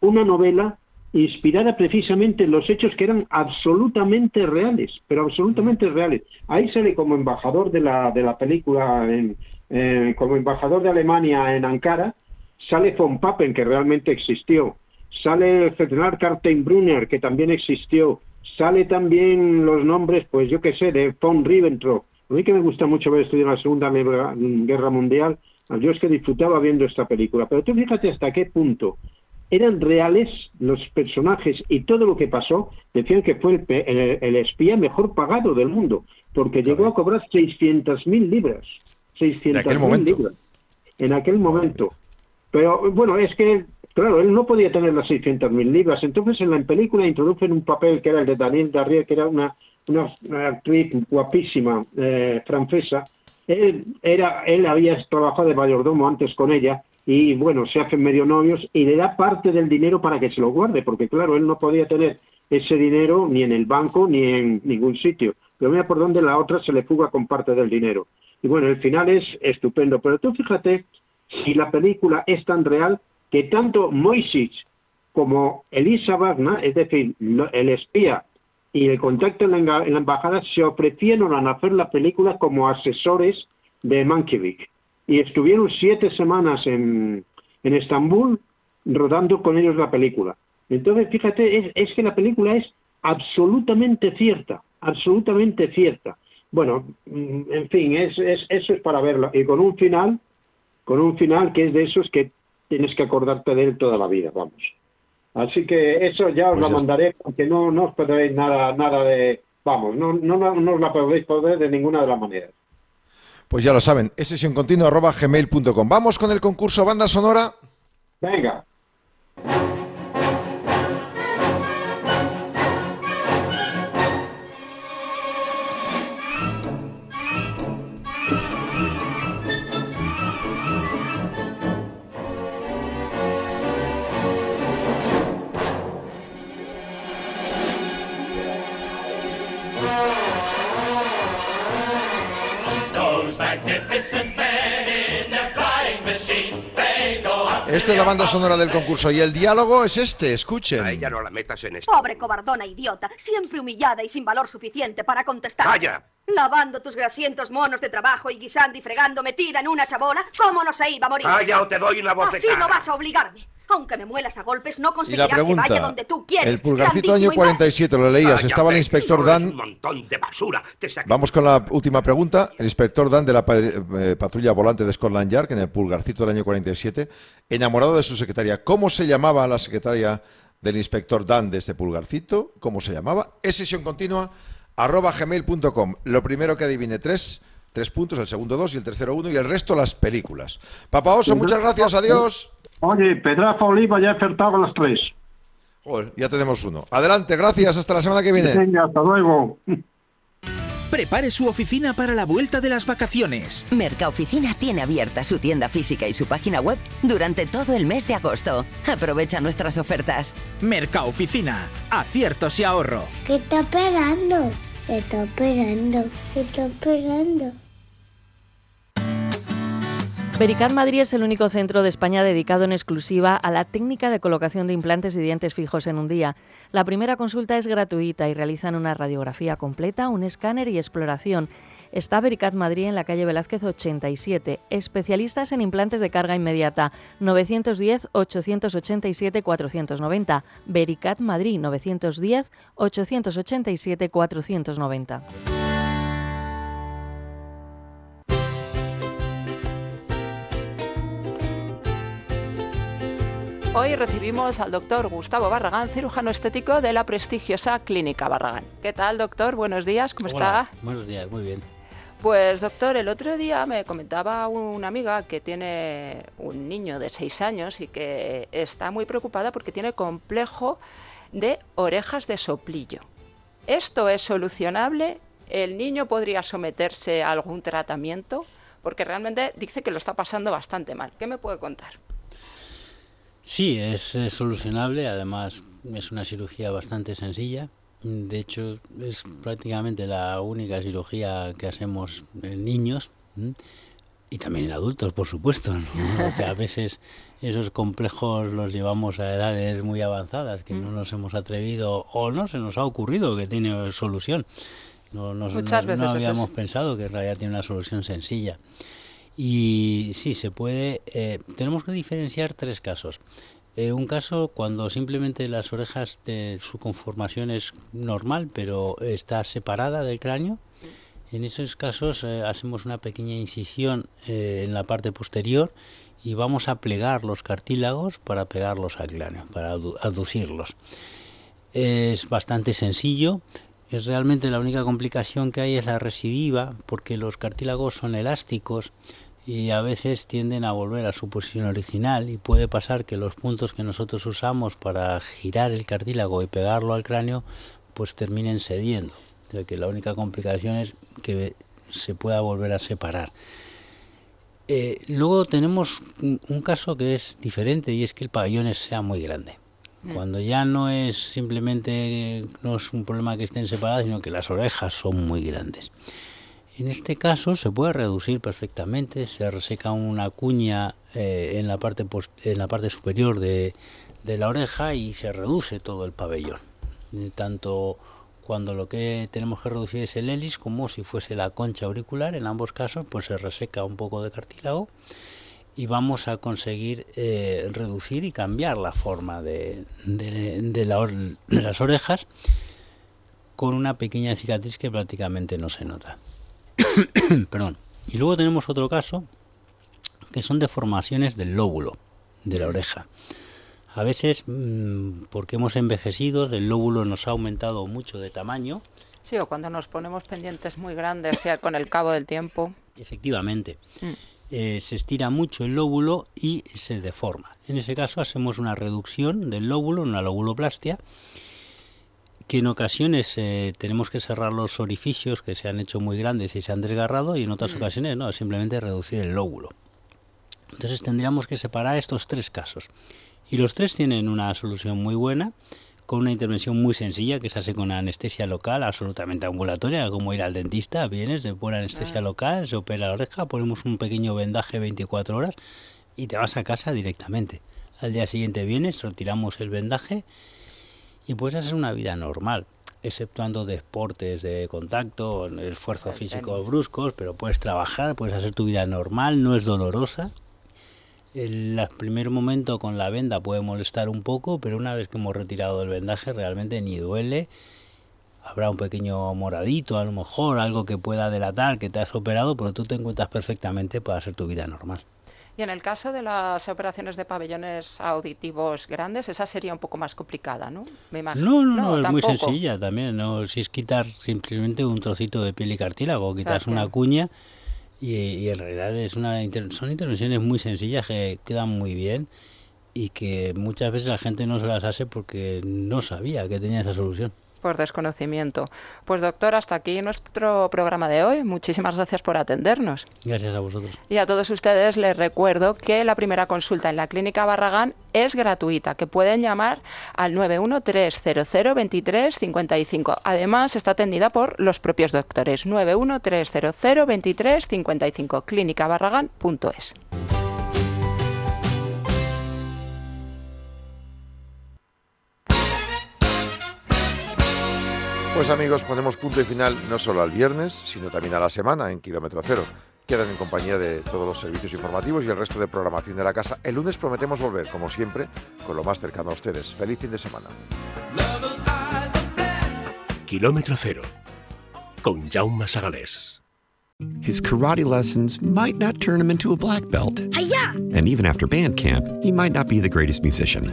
una novela inspirada precisamente en los hechos que eran absolutamente reales, pero absolutamente reales. Ahí sale como embajador de la, de la película, en- eh, como embajador de Alemania en Ankara, sale von Papen, que realmente existió, sale el general Brunner, que también existió, sale también los nombres, pues yo qué sé, de von Ribbentrop. A mí que me gusta mucho ver estudiar la Segunda Guerra Guerra Mundial, yo es que disfrutaba viendo esta película. Pero tú fíjate hasta qué punto eran reales los personajes y todo lo que pasó, decían que fue el, el- el espía mejor pagado del mundo, porque llegó a cobrar 600.000 libras. 600.000 momento. libras. En aquel momento. Pero bueno, es que, claro, él no podía tener las 600.000 libras. Entonces en la película introducen un papel que era el de Daniel Darrier, que era una, una, una actriz guapísima eh, francesa. Él, era, él había trabajado de mayordomo antes con ella y bueno, se hacen medio novios y le da parte del dinero para que se lo guarde, porque claro, él no podía tener ese dinero ni en el banco ni en ningún sitio. Pero mira por dónde la otra se le fuga con parte del dinero. Y bueno, el final es estupendo. Pero tú fíjate si la película es tan real que tanto Moisés como Elisa Wagner, es decir, el espía y el contacto en la, embajada, se ofrecieron a hacer la película como asesores de Mankiewicz. Y estuvieron siete semanas en, en Estambul rodando con ellos la película. Entonces, fíjate, es, que la película es absolutamente cierta, absolutamente cierta. Bueno, mm, en fin, es, eso es para verlo. Y con un final, con un final que es de esos que tienes que acordarte de él toda la vida, vamos. Así que eso ya os lo pues mandaré porque no, no os podréis nada, nada de, vamos, no, no, no, os la podéis poder de ninguna de las maneras. Pues ya lo saben, es sesión continua gmail.com. Vamos con el concurso banda sonora. Venga. Esta es la banda sonora del concurso y el diálogo es este, escuchen. A ella no la metas en esto. Pobre cobardona idiota, siempre humillada y sin valor suficiente para contestar. ¡Calla! Lavando tus grasientos monos de trabajo y guisando y fregando metida en una chabola, ¿cómo no se iba a morir? ¡Calla o te doy una voz Así de no vas a obligarme. Aunque me muelas a golpes, no Y la conseguirás que pregunta, vaya donde tú quieres. el pulgarcito año y mal. 47, lo leías, estaba el inspector Dan. un montón de basura. Te saqué- Vamos con la última pregunta. El inspector Dan de la eh, patrulla volante de Scotland Yard, en el pulgarcito del año 47, enamorado de su secretaria. ¿Cómo se llamaba la secretaria del inspector Dan de este pulgarcito? ¿Cómo se llamaba? Es sesión continua, arroba gmail.com. Lo primero que adivine tres, tres puntos, el segundo dos y el tercero uno y el resto las películas. Papa Oso, muchas gracias, adiós. Oye, Pedraza Oliva ya he acertado las tres. Joder, ya tenemos uno. Adelante, gracias, hasta la semana que viene. Venga, hasta luego. Prepare su oficina para la vuelta de las vacaciones. Mercaoficina tiene abierta su tienda física y su página web durante todo el mes de agosto. Aprovecha nuestras ofertas. Mercaoficina, aciertos y ahorro. ¿Qué está esperando? ¿Qué está esperando? ¿Qué está esperando? Vericat Madrid es el único centro de España dedicado en exclusiva a la técnica de colocación de implantes y dientes fijos en un día. La primera consulta es gratuita y realizan una radiografía completa, un escáner y exploración. Está Vericat Madrid en la calle Velázquez 87. Especialistas en implantes de carga inmediata. 910-887-490. Vericat Madrid 910-887-490. Hoy recibimos al doctor Gustavo Barragán, cirujano estético de la prestigiosa Clínica Barragán. ¿Qué tal, doctor? Buenos días, ¿cómo Hola, está? Buenos días, muy bien. Pues, doctor, el otro día me comentaba una amiga que tiene un niño de 6 años y que está muy preocupada porque tiene complejo de orejas de soplillo. ¿Esto es solucionable? ¿El niño podría someterse a algún tratamiento? Porque realmente dice que lo está pasando bastante mal. ¿Qué me puede contar? Sí, es, solucionable, además es una cirugía bastante sencilla. De hecho, es prácticamente la única cirugía que hacemos en niños y también en adultos, por supuesto. ¿no? Porque a veces esos complejos los llevamos a edades muy avanzadas que no nos hemos atrevido o no se nos ha ocurrido que tiene solución. No, nos- Muchas no- veces no es. habíamos pensado que en realidad tiene una solución sencilla. Y sí, se puede. eh, tenemos que diferenciar tres casos. Eh, un caso cuando simplemente las orejas de su conformación es normal, pero está separada del cráneo. En esos casos eh, hacemos una pequeña incisión en la parte posterior y vamos a plegar los cartílagos para pegarlos al cráneo, para adu- aducirlos. Es bastante sencillo. Es realmente la única complicación que hay es la recidiva, porque los cartílagos son elásticos y a veces tienden a volver a su posición original y puede pasar que los puntos que nosotros usamos para girar el cartílago y pegarlo al cráneo pues terminen cediendo. O sea que la única complicación es que se pueda volver a separar. Eh, luego tenemos un, caso que es diferente y es que el pabellón es- sea muy grande. Mm. Cuando ya no es simplemente, no es un problema que estén separadas, sino que las orejas son muy grandes. En este caso se puede reducir perfectamente, se reseca una cuña eh, en, la parte superior de, la oreja y se reduce todo el pabellón. Eh, Tanto cuando lo que tenemos que reducir es el hélice como si fuese la concha auricular, en ambos casos pues se reseca un poco de cartílago y vamos a conseguir eh, reducir y cambiar la forma de las orejas con una pequeña cicatriz que prácticamente no se nota. Perdón. Y luego tenemos otro caso que son deformaciones del lóbulo de la oreja. A veces, mm, porque hemos envejecido, el lóbulo nos ha aumentado mucho de tamaño. Sí, o cuando nos ponemos pendientes muy grandes, sea con el cabo del tiempo. Efectivamente. Mm. eh, se estira mucho el lóbulo y se deforma. En ese caso hacemos una reducción del lóbulo, una lobuloplastia, que en ocasiones eh, tenemos que cerrar los orificios que se han hecho muy grandes y se han desgarrado y en otras Mm. ocasiones no, simplemente reducir el lóbulo. Entonces tendríamos que separar estos tres casos. Y los tres tienen una solución muy buena, con una intervención muy sencilla que se hace con anestesia local, absolutamente ambulatoria, como ir al dentista, vienes, se pone anestesia local, se opera la oreja, ponemos un pequeño vendaje 24 horas y te vas a casa directamente. Al día siguiente vienes, retiramos el vendaje y puedes hacer una vida normal, exceptuando deportes de contacto, esfuerzos físicos bruscos, pero puedes trabajar, puedes hacer tu vida normal, no es dolorosa. El la- primer momento con la venda puede molestar un poco, pero una vez que hemos retirado el vendaje realmente ni duele. Habrá un pequeño moradito, a lo mejor algo que pueda delatar que te has operado, pero tú te encuentras perfectamente para hacer tu vida normal. Y en el caso de las operaciones de pabellones auditivos grandes, esa sería un poco más complicada, ¿no? Me imagino. No, no, no, es muy sencilla también. No, si es quitar simplemente un trocito de piel y cartílago, quitas una cuña y, y en realidad es una inter- son intervenciones muy sencillas que quedan muy bien y que muchas veces la gente no se las hace porque no sabía que tenía esa solución. Por desconocimiento. Pues doctor, hasta aquí nuestro programa de hoy. Muchísimas gracias por atendernos. Gracias a vosotros. Y a todos ustedes les recuerdo que la primera consulta en la Clínica Barragán es gratuita, que pueden llamar al 913002355. Además, está atendida por los propios doctores. 913002355. clínicabarragán.es. Pues amigos, ponemos punto y final no solo al viernes, sino también a la semana en Kilómetro Cero. Quedan en compañía de todos los servicios informativos y el resto de programación de la casa. El lunes prometemos volver, como siempre, con lo más cercano a ustedes. Feliz fin de semana. Kilómetro Cero, con Jaume Sagalés. His karate lessons might not turn him into a black belt. And even after band camp, he might not be the greatest musician.